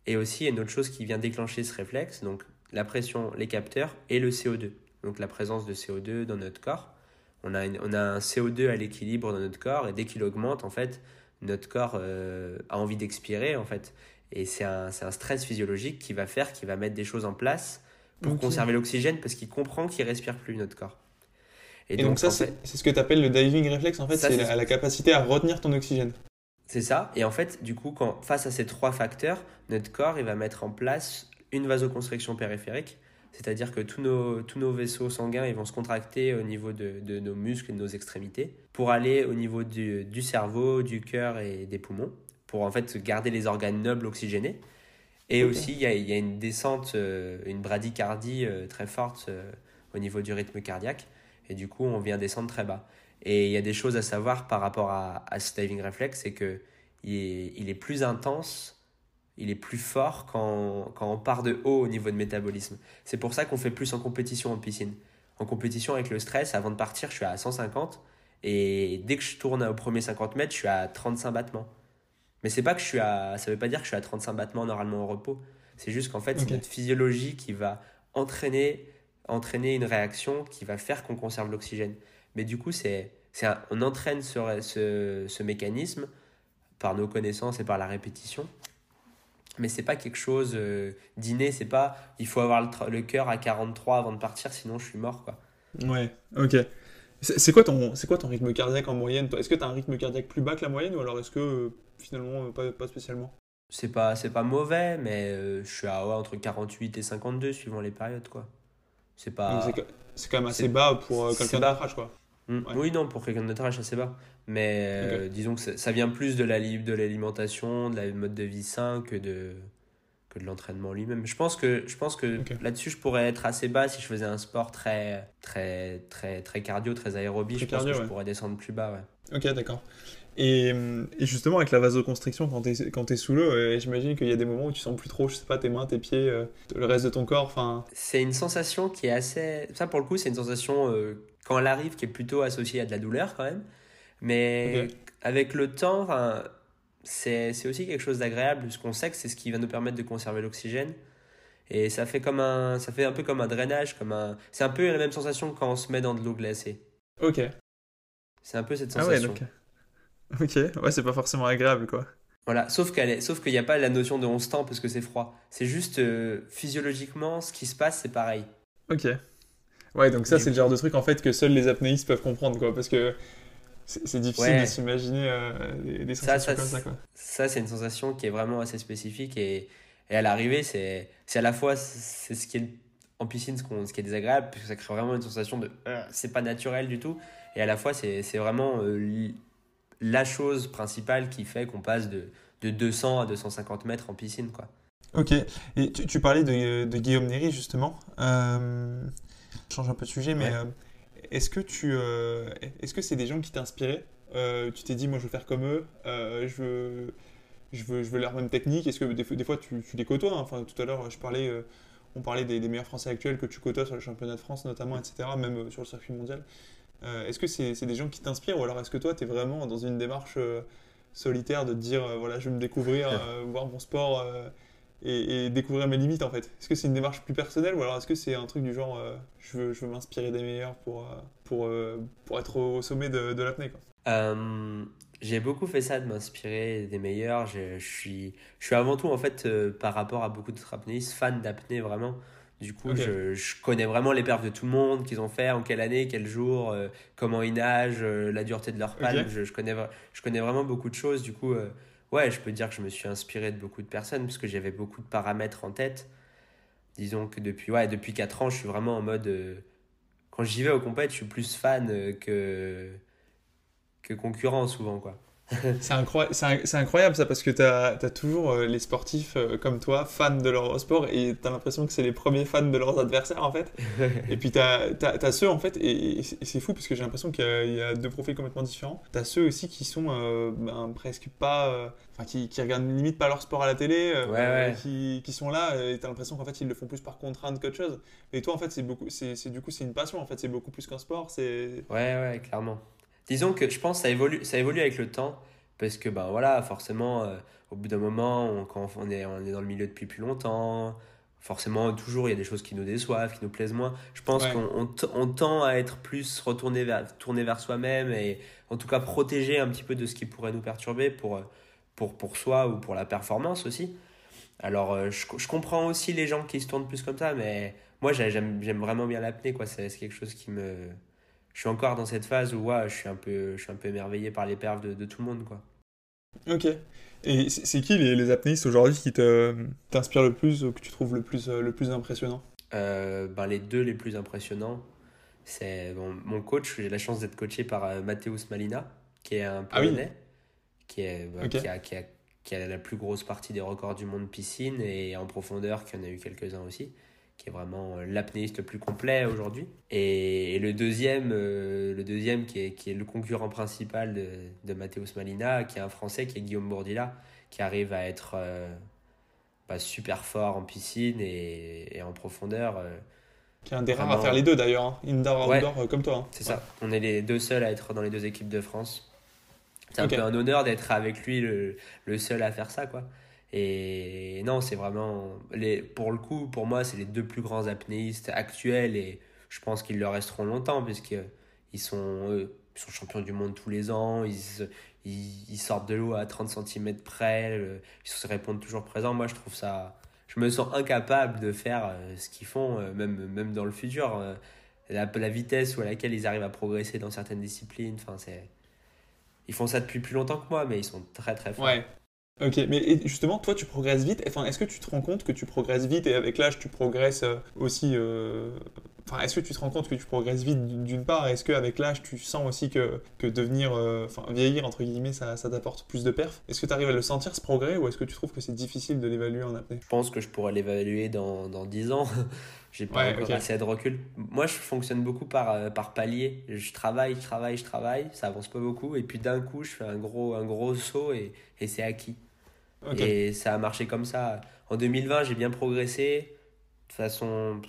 Et aussi, il y a une autre chose qui vient déclencher ce réflexe, donc la pression, les capteurs et le CO2. Donc la présence de CO2 dans notre corps on a, on a un CO2 à l'équilibre dans notre corps et dès qu'il augmente, en fait, notre corps euh, a envie d'expirer, en fait. Et c'est un, un, stress physiologique qui va faire, qui va mettre des choses en place pour conserver l'oxygène parce qu'il comprend qu'il respire plus notre corps. Et, donc, ça, c'est ce que tu appelles le diving reflex, en fait, c'est la, la, capacité à retenir ton oxygène. C'est ça. Et en fait, du coup, quand, face à ces trois facteurs, notre corps, il va mettre en place une vasoconstriction périphérique c'est-à-dire que tous nos, tous nos vaisseaux sanguins ils vont se contracter au niveau de, de nos muscles et de nos extrémités pour aller au niveau du, du cerveau, du cœur et des poumons, pour en fait garder les organes nobles oxygénés. Et aussi, il y a, y a, une descente, euh, une bradycardie euh, très forte euh, au niveau du rythme cardiaque. Et du coup, on vient descendre très bas. Et il y a des choses à savoir par rapport à, à ce diving reflex, c'est qu'il est, il est plus intense il est plus fort quand, quand, on part de haut au niveau de métabolisme. C'est pour ça qu'on fait plus en compétition en piscine. En compétition avec le stress, avant de partir, je suis à 150 et dès que je tourne au premier 50 mètres, je suis à 35 battements. Mais c'est pas que je suis à, ça veut pas dire que je suis à 35 battements normalement au repos. C'est juste qu'en fait, c'est notre physiologie qui va entraîner, entraîner une réaction qui va faire qu'on conserve l'oxygène. Mais du coup, c'est, c'est on entraîne ce, ce, ce mécanisme par nos connaissances et par la répétition mais c'est pas quelque chose euh, d'inné, c'est pas il faut avoir le, le cœur à 43 avant de partir, sinon je suis mort. Quoi. Ouais, ok. C'est quoi, ton, quoi ton rythme cardiaque en moyenne Est-ce que tu as un rythme cardiaque plus bas que la moyenne ou alors est-ce que euh, finalement euh, pas, pas spécialement? C'est pas, pas mauvais, mais je suis à ouais, entre 48 et 52 suivant les périodes. quoi. C'est pas. C'est quand même assez bas pour quelqu'un d'âge, quoi. Mm. Oui, non, pour quelqu'un de notre âge, assez bas. Mais disons que ça, vient plus de l'alimentation, de la mode de vie sain que de, que de l'entraînement lui-même. Je pense que, je pense que là-dessus, je pourrais être assez bas si je faisais un sport très, très, très, très cardio, très aérobie. je pense que je pourrais descendre plus bas. Ouais. Ok, d'accord. Et, et, justement, avec la vasoconstriction, quand tu es, quand es sous l'eau, euh, j'imagine qu'il y a des moments où tu sens plus trop, je sais pas, tes mains, tes pieds, euh, le reste de ton corps. enfin C'est une sensation qui est assez. Ça, pour le coup, c'est une sensation, euh, quand elle arrive, qui est plutôt associée à de la douleur quand même. Mais avec le temps, c'est aussi quelque chose d'agréable, puisqu'on sait que c'est ce qui va nous permettre de conserver l'oxygène. Et ça fait, comme un, ça fait un peu comme un drainage, comme un... c'est un peu la même sensation quand on se met dans de l'eau glacée. Ok. C'est un peu cette sensation. Ah ouais, ok, ouais, c'est pas forcément agréable quoi. Voilà, sauf qu'elle sauf qu'il n'y a pas la notion de on se tend parce que c'est froid. C'est juste euh, physiologiquement, ce qui se passe, c'est pareil. Ok. Ouais, donc ça, c'est le genre de truc en fait que seuls les apnéistes peuvent comprendre quoi, parce que c'est difficile de s'imaginer euh, des, sensations ça, comme ça. Quoi. Ça, c'est une sensation qui est vraiment assez spécifique et, et à l'arrivée, c'est à la fois c'est ce qui est en piscine, ce, ce, qui est désagréable, parce que ça crée vraiment une sensation de euh, c'est pas naturel du tout, et à la fois c'est vraiment euh, la chose principale qui fait qu'on passe de, de 200 à 250 mètres en piscine. quoi. Ok, et tu, tu parlais de, de, Guillaume Néry justement. Je change un peu de sujet, mais est-ce que tu, euh, est-ce que c'est des gens qui t'inspiraient euh, Tu t'es dit, moi, je veux faire comme eux, euh, je veux, je veux, je veux leur même technique. Est-ce que des, des fois, tu, tu les côtoies hein? Enfin, tout à l'heure, je parlais, on parlait des, meilleurs Français actuels que tu côtoies sur le championnat de France, notamment, etc., même sur le circuit mondial. est-ce que c'est, des gens qui t'inspirent ou alors est-ce que toi, tu es vraiment dans une démarche solitaire de te dire, voilà, je vais me découvrir, voir mon sport et, découvrir mes limites en fait Est-ce que c'est une démarche plus personnelle ou alors est-ce que c'est un truc du genre euh, je veux, je veux m'inspirer des meilleurs pour, euh, pour, euh, pour être au, sommet de, de l'apnée J'ai beaucoup fait ça de m'inspirer des meilleurs. Je, je, suis, je suis avant tout en fait par rapport à beaucoup d'autres apnéistes fan d'apnée vraiment. Du coup, je, je, connais vraiment les perfs de tout le monde, qu'ils ont fait, en quelle année, quel jour, comment ils nagent, la dureté de leur palme. Je, je, connais, je connais vraiment beaucoup de choses. Du coup, ouais, je peux dire que je me suis inspiré de beaucoup de personnes parce que j'avais beaucoup de paramètres en tête. Disons que depuis, ouais, depuis 4 ans, je suis vraiment en mode. Euh, quand j'y vais au compète, je suis plus fan euh, que, que concurrent souvent, quoi. c'est incroyable, incroyable ça parce que tu as, toujours euh, les sportifs euh, comme toi, fans de leur sport et tu as l'impression que c'est les premiers fans de leurs adversaires en fait. et puis tu as, ceux en fait, et, c'est fou parce que j'ai l'impression qu'il y, a deux profils complètement différents. Tu as ceux aussi qui sont euh, ben, presque pas. Enfin, qui, qui, regardent limite pas leur sport à la télé, Qui, qui, sont là et tu as l'impression qu'en fait ils le font plus par contrainte qu'autre chose. Et toi en fait, c'est beaucoup, c'est du coup, c'est une passion en fait, c'est beaucoup plus qu'un sport. Ouais, ouais, clairement. Disons que je pense que ça évolue, ça évolue avec le temps, parce que ben voilà, forcément, euh, au bout d'un moment, quand on est, on est dans le milieu depuis plus longtemps, forcément, toujours, il y a des choses qui nous déçoivent, qui nous plaisent moins. Je pense qu'on on, tend à être plus retourné vers, tourné vers soi-même et en tout cas protéger un petit peu de ce qui pourrait nous perturber pour, pour, pour soi ou pour la performance aussi. Alors, euh, je, je comprends aussi les gens qui se tournent plus comme ça, mais moi, j'aime vraiment bien l'apnée, quoi. C'est quelque chose qui me je suis encore dans cette phase où ouais, je, suis un peu, je suis un peu émerveillé par les perfs de, de tout le monde. Quoi. Ok. Et c'est qui les, les apnéistes aujourd'hui qui t'inspirent le plus ou que tu trouves le plus, euh, le plus impressionnant? Euh, ben, Les deux les plus impressionnants, c'est bon, mon coach. J'ai la chance d'être coaché par euh, Mateusz Malina, qui est un Polonais, qui, est, ben, qui, a, qui, a, qui, a, la plus grosse partie des records du monde piscine et en profondeur, qui en a eu quelques-uns aussi qui est vraiment euh, l'apnéiste le plus complet aujourd'hui. Et, le deuxième, euh, le deuxième qui, est, qui est le concurrent principal de, de Mathéus Malina, qui est un Français, qui est Guillaume Bourdila, qui arrive à être euh, bah, super fort en piscine et, et en profondeur. qui est un des rares à faire les deux d'ailleurs, hein. indoor, outdoor comme toi. Hein. C'est ça, on est les deux seuls à être dans les deux équipes de France. C'est un peu un honneur d'être avec lui le, le seul à faire ça, quoi. Et non, c'est vraiment. Les, pour le coup, pour moi, c'est les deux plus grands apnéistes actuels et je pense qu'ils le resteront longtemps puisqu'ils sont, sont champions du monde tous les ans, ils, ils, sortent de l'eau à 30 cm près, ils se répondent toujours présents. Moi, je trouve ça. Je me sens incapable de faire euh, ce qu'ils font, euh, même, même dans le futur. Euh, la, la vitesse à laquelle ils arrivent à progresser dans certaines disciplines, enfin, c'est. Ils font ça depuis plus longtemps que moi, mais ils sont très très forts. Ouais. Ok, mais justement, toi, tu progresses vite. Enfin, est-ce que tu te rends compte que tu progresses vite et avec l'âge, tu progresses euh, aussi euh, enfin, est-ce que tu te rends compte que tu progresses vite d'une part Est-ce qu'avec l'âge, tu sens aussi que, que devenir, euh, enfin, vieillir, entre guillemets, ça, ça t'apporte plus de perf? Est-ce que tu arrives à le sentir, ce progrès, ou est-ce que tu trouves que c'est difficile de l'évaluer en apnée Je pense que je pourrais l'évaluer dans, dans 10 ans. J'ai pas encore assez de recul. Moi, je fonctionne beaucoup par, euh, par palier. Je travaille, je travaille, je travaille, ça avance pas beaucoup, et puis d'un coup, je fais un gros, un gros saut et, et c'est acquis. Et ça a marché comme ça. En 2020, j'ai bien progressé de façon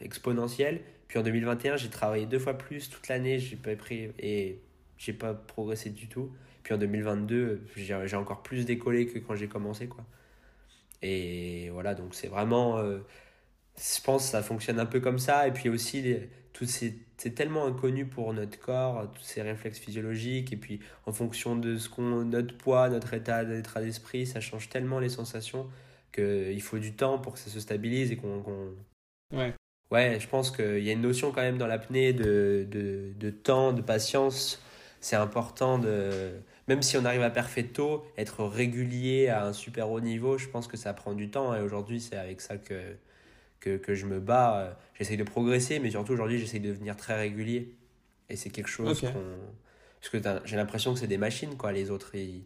exponentielle. Puis en 2021, j'ai travaillé deux fois plus toute l'année, j'ai pas pris et j'ai pas progressé du tout. Puis en 2022, j'ai encore plus décollé que quand j'ai commencé quoi. Et voilà, donc c'est vraiment euh, je pense que ça fonctionne un peu comme ça et puis aussi c'est tellement inconnu pour notre corps, tous ces réflexes physiologiques et puis en fonction de ce qu'on notre poids, notre état d'esprit, ça change tellement les sensations qu'il faut du temps pour que ça se stabilise et qu'on. Ouais. Ouais, je pense qu'il y a une notion quand même dans l'apnée de, de, de, temps, de patience. C'est important de. Même si on arrive à tôt, être régulier à un super haut niveau, je pense que ça prend du temps. Et aujourd'hui, c'est avec ça que, que, que, je me bats. J'essaye de progresser, mais surtout aujourd'hui, j'essaye de devenir très régulier. Et c'est quelque chose qu'on. Parce que j'ai l'impression que c'est des machines, quoi, les autres. Ils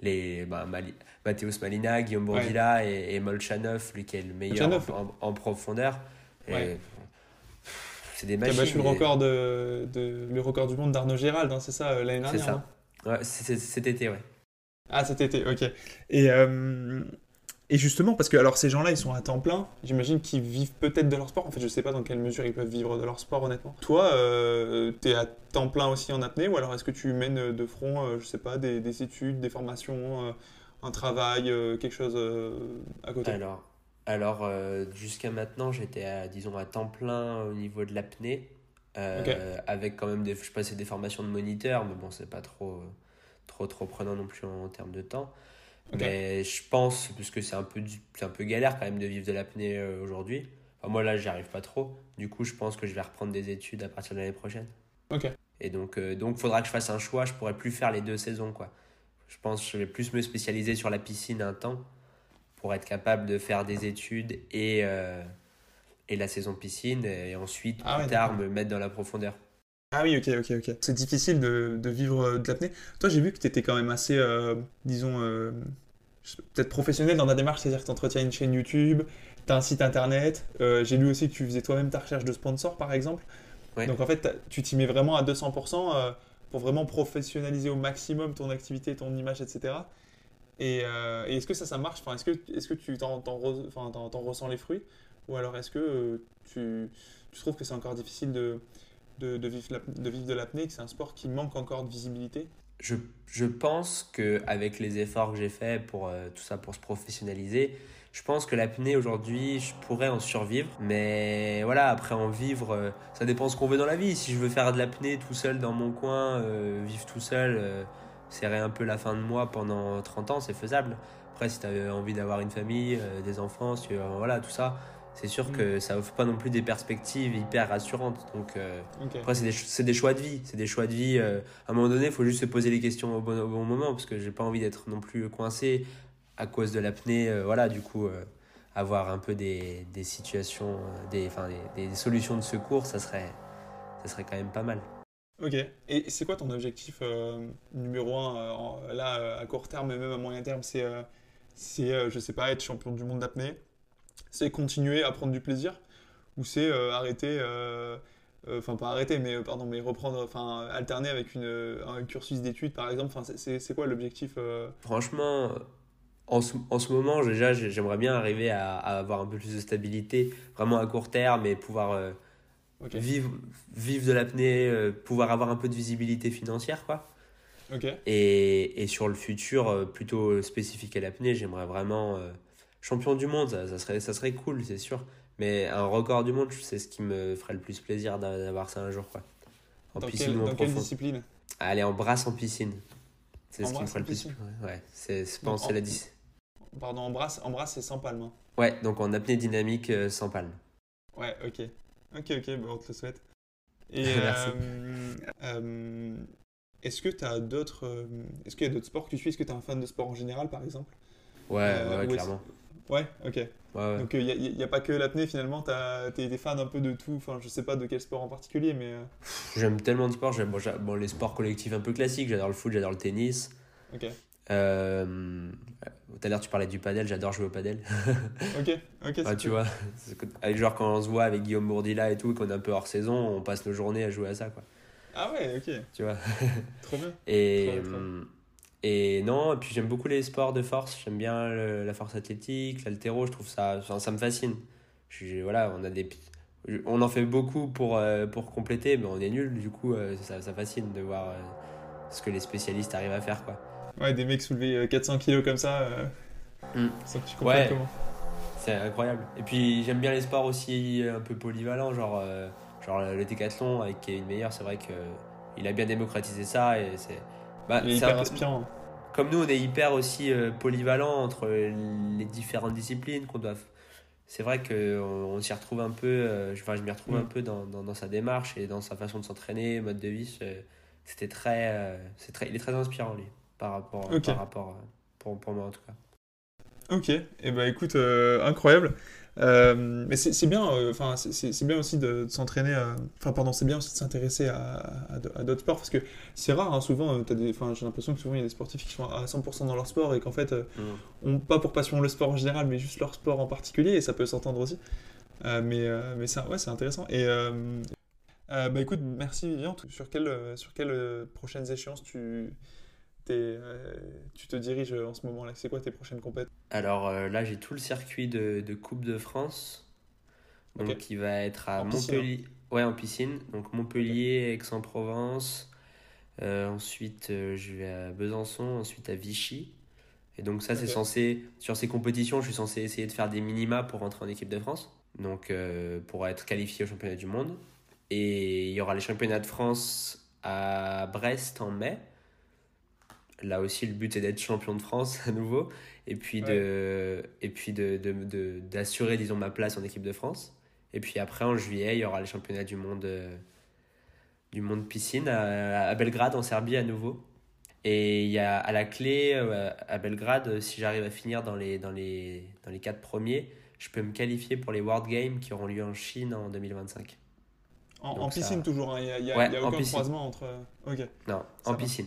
les bah, Mali, Mathéus Malina, Guillaume Bourdila et, et, Molchanov, lui qui est le meilleur en, profondeur. C'est des machines. Qui a battu le, record de, de, le record du monde d'Arnaud Gérald, hein, c'est ça, euh, l'année dernière C'est ça. Ouais, cet été, ouais. Ah, cet été, ok. Et, euh, et justement, parce que alors ces gens-là, ils sont à temps plein, j'imagine qu'ils vivent peut-être de leur sport. En fait, je sais pas dans quelle mesure ils peuvent vivre de leur sport, honnêtement. Toi, euh, tu es à temps plein aussi en apnée, ou alors est-ce que tu mènes de front, euh, je sais pas, des, des études, des formations, euh, un travail, quelque chose à côté? Alors, alors jusqu'à maintenant, j'étais à, disons, à temps plein au niveau de l'apnée, avec quand même des, je passais des formations de moniteur, mais bon, c'est pas trop, trop, trop prenant non plus en termes de temps. Mais je pense, parce que c'est un, peu, un peu galère quand même de vivre de l'apnée euh, aujourd'hui. moi là, j'y arrive pas trop. Du coup, je pense que je vais reprendre des études à partir de l'année prochaine. Ok. Et donc, euh, donc, faudra que je fasse un choix. Je pourrais plus faire les deux saisons, quoi. Je pense que je vais plus me spécialiser sur la piscine un temps pour être capable de faire des études et, euh, et la saison piscine. Et ensuite, ah plus tard, me mettre dans la profondeur. Ah oui, ok, ok, ok. C'est difficile de, de, vivre euh, de l'apnée. Toi, j'ai vu que tu étais quand même assez, euh, disons, euh, peut-être professionnel dans ta démarche, c'est-à-dire que tu entretiens une chaîne YouTube, tu as un site internet. j'ai lu aussi que tu faisais toi-même ta recherche de sponsors, par exemple. Donc en fait, tu t'y mets vraiment à 200% pour vraiment professionnaliser au maximum ton activité, ton image, etc. Et, est-ce que ça, ça marche? Enfin, Est-ce que, est que tu t'en, ressens les fruits? Ou alors est-ce que tu, tu trouves que c'est encore difficile de de, vivre, de vivre de l'apnée, que c'est un sport qui manque encore de visibilité je, je pense qu'avec les efforts que j'ai faits pour euh, tout ça, pour se professionnaliser, je pense que l'apnée aujourd'hui, je pourrais en survivre. Mais voilà, après en vivre, euh, ça dépend ce qu'on veut dans la vie. Si je veux faire de l'apnée tout seul dans mon coin, euh, vivre tout seul, serrer un peu la fin de mois pendant 30 ans, c'est faisable. Après, si tu as envie d'avoir une famille, des enfants, voilà, tout ça, c'est sûr que mm. ça offre pas non plus des perspectives hyper rassurantes. Donc, euh, après, c'est des, des, choix de vie. C'est des choix de vie. Euh, à un moment donné, il faut juste se poser les questions au bon, au bon moment parce que j'ai pas envie d'être non plus coincé à cause de l'apnée. Euh, voilà, du coup, avoir un peu des, des situations, des, enfin, des, des, solutions de secours, ça serait, ça serait quand même pas mal. Ok. Et c'est quoi ton objectif numéro un là à court terme et même à moyen terme? C'est, c'est je sais pas, être champion du monde d'apnée? C'est continuer à prendre du plaisir ou c'est euh, arrêter euh, euh, enfin pas arrêter mais pardon mais reprendre enfin alterner avec une, un cursus d'études par exemple? Enfin c'est quoi l'objectif franchement en ce, en ce, moment déjà j'aimerais bien arriver à, avoir un peu plus de stabilité vraiment à court terme et pouvoir vivre vivre de l'apnée pouvoir avoir un peu de visibilité financière quoi. Et, et, sur le futur plutôt spécifique à l'apnée j'aimerais vraiment champion du monde, ça, serait, ça serait cool, c'est sûr. Mais un record du monde, c'est ce qui me ferait le plus plaisir d'avoir ça un jour. Quoi. En dans piscine dans quelle discipline? Aller en brasse en piscine. C'est ce qui me ferait le plus. Ouais, c'est, je pense c'est la 10. Pardon, en brasse, en brasse c'est sans palme. Hein. Ouais, donc en apnée dynamique euh, sans palme. Ouais, ok. Ok, ok, bon, on te le souhaite. Et, Merci. Euh, euh, est-ce que tu as d'autres. est-ce qu'il y a d'autres sports que tu suis? Est-ce que tu es un fan de sport en général, par exemple? Ouais, ouais clairement. Ouais, ok. Donc il n'y a, a, pas que l'apnée finalement, tu es, fan un peu de tout, enfin je sais pas de quel sport en particulier, mais... J'aime tellement de sports, j'aime bon, les sports collectifs un peu classiques, j'adore le foot, j'adore le tennis. Ok. Euh, tout à l'heure, tu parlais du padel, j'adore jouer au padel. ok, ok. tu vois, avec genre quand on se voit avec Guillaume Bourdila et tout, qu'on est un peu hors saison, on passe nos journées à jouer à ça, quoi. Ah ouais, ok. Tu vois. trop bien. Et, et non, et puis j'aime beaucoup les sports de force, j'aime bien la force athlétique, l'altéro, je trouve ça, ça me fascine. Je, voilà, on a des on en fait beaucoup pour, euh, pour compléter, mais on est nul, du coup, euh, ça, ça fascine de voir ce que les spécialistes arrivent à faire, quoi. Ouais, des mecs soulever 400 euh, kilos comme ça, euh, mm. sans que tu comprennes ouais. comment. C'est incroyable. Et puis j'aime bien les sports aussi un peu polyvalents, genre, euh, genre le décathlon avec Kevin Meyer, c'est vrai qu'il a bien démocratisé ça. Et c'est, bah, il est hyper inspirant. Comme nous, on est hyper aussi polyvalent entre les différentes disciplines qu'on doit. C'est vrai qu'on on, s'y retrouve un peu, enfin, je m'y retrouve mm. un peu dans, dans, dans, sa démarche et dans sa façon de s'entraîner, mode de vie. C'était très, c'est très, il est très inspirant, lui par rapport, par rapport euh, pour, pour, moi en tout cas. Ok, et eh ben écoute, euh, incroyable. Euh, mais c'est bien, enfin c'est bien aussi de, s'entraîner, enfin pardon, c'est bien aussi de s'intéresser à, à, d'autres sports parce que c'est rare, hein, souvent, j'ai l'impression que souvent il y a des sportifs qui sont à 100% dans leur sport et qu'en fait, mm. ont pas pour passion le sport en général, mais juste leur sport en particulier et ça peut s'entendre aussi. mais mais c'est ouais, intéressant. Et bah écoute, merci Vivian. Sur sur quelles prochaines échéances tu euh, tu te diriges en ce moment-là C'est quoi tes prochaines compétitions Alors euh, là, j'ai tout le circuit de, de, Coupe de France. Donc, qui va être à Montpellier. Hein? ouais, en piscine. Donc, Montpellier, Aix-en-Provence. Euh, ensuite, je vais à Besançon. Ensuite, à Vichy. Et donc, ça, c'est censé. Sur ces compétitions, je suis censé essayer de faire des minima pour rentrer en équipe de France. Donc, pour être qualifié au championnat du monde. Et il y aura les championnats de France à Brest en mai là aussi, le but est d'être champion de France à nouveau et puis de et puis de, de, d'assurer disons ma place en équipe de France. Et puis après en juillet, il y aura les championnats du monde euh, du monde piscine à, Belgrade en Serbie à nouveau. Et il y a à la clé euh, à Belgrade si j'arrive à finir dans les dans les dans les quatre premiers, je peux me qualifier pour les World Games qui auront lieu en Chine en 2025. En, piscine toujours, hein. il n'y a, a, aucun croisement entre. Ok. Non, en piscine.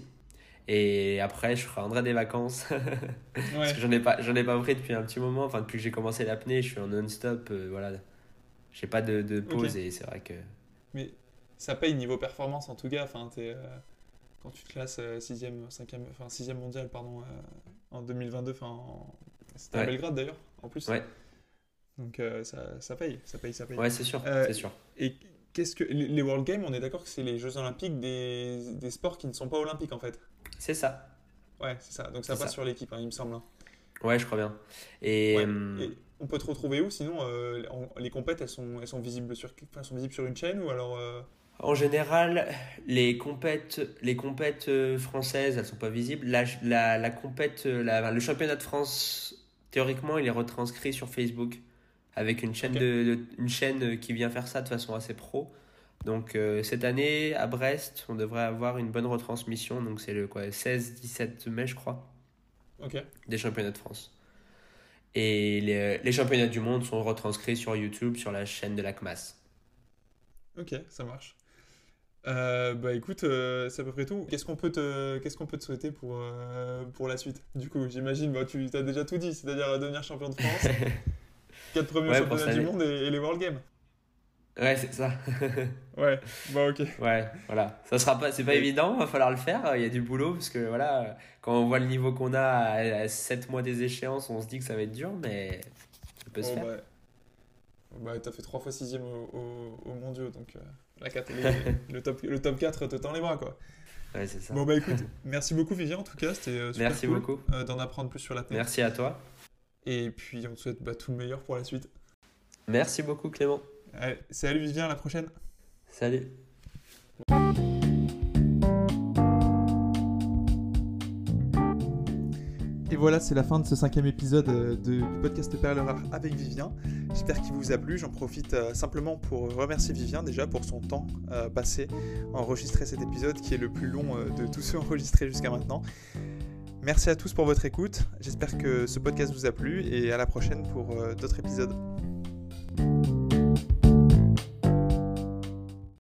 Et après, je ferai des vacances. Parce que j'en ai, pas, j'en ai pas pris depuis un petit moment. Enfin, depuis que j'ai commencé l'apnée, je suis en non-stop. Euh, voilà. J'ai pas de, de pause et c'est vrai que. Mais ça paye niveau performance en tout cas. Enfin, es, euh, quand tu te classes 6e, euh, 5e, enfin, 6e mondial pardon, en 2022, enfin, c'était à Belgrade d'ailleurs, en plus. Ouais. Donc ça, ça, paye, ça paye, ça paye. Ouais, c'est sûr, c'est sûr. Et qu'est-ce que les World Games, on est d'accord que c'est les Jeux Olympiques des, des sports qui ne sont pas olympiques en fait c'est ça. Ouais, c'est ça. Donc ça passe sur l'équipe, hein, il me semble. Hein. Ouais, je crois bien. Et, euh, on peut te retrouver où Sinon, euh, les compètes, elles sont, elles sont, visibles sur, elles sont visibles sur une chaîne ou alors euh? En général, les compètes, les compètes françaises, elles sont pas visibles. La, la, la compète, la, le championnat de France, théoriquement, il est retranscrit sur Facebook avec une chaîne, de, une chaîne qui vient faire ça de façon assez pro. Donc euh, cette année, à Brest, on devrait avoir une bonne retransmission. Donc c'est le 16-17 mai, je crois. Des championnats de France. Et les, les, championnats du monde sont retranscrits sur YouTube, sur la chaîne de la CMAS. Ok, ça marche. Euh, bah écoute, euh, c'est à peu près tout. Qu'est-ce qu'on peut te, qu'est-ce qu'on peut te souhaiter pour, pour la suite? Du coup, j'imagine, bah, tu as déjà tout dit, c'est-à-dire devenir champion de France, quatre premiers championnats du monde et, les World Games. Ouais, c'est ça. ouais, bah ok. Ouais, voilà. Ça sera pas, c'est pas évident, va falloir le faire. Il y a du boulot parce que voilà, quand on voit le niveau qu'on a à, 7 mois des échéances, on se dit que ça va être dur, mais ça peut se faire. Bah, bah t'as fait 3 fois 6 au, au, mondiaux, donc euh, la 4, le, top, le top 4 te tend les bras quoi. Ouais, c'est ça. Bon bah écoute, merci beaucoup Vivian en tout cas, c'était euh, super merci beaucoup. Euh, d'en apprendre plus sur la tête. Merci à toi. Et puis on te souhaite bah, tout le meilleur pour la suite. Merci beaucoup Clément salut Vivien, à la prochaine. Salut. Et voilà, c'est la fin de ce cinquième épisode euh, de, du podcast Perle Rare avec Vivien. J'espère qu'il vous a plu. J'en profite euh, simplement pour remercier Vivien déjà pour son temps euh, passé à enregistrer cet épisode qui est le plus long de tous ceux enregistrés jusqu'à maintenant. Merci à tous pour votre écoute. J'espère que ce podcast vous a plu et à la prochaine pour d'autres épisodes.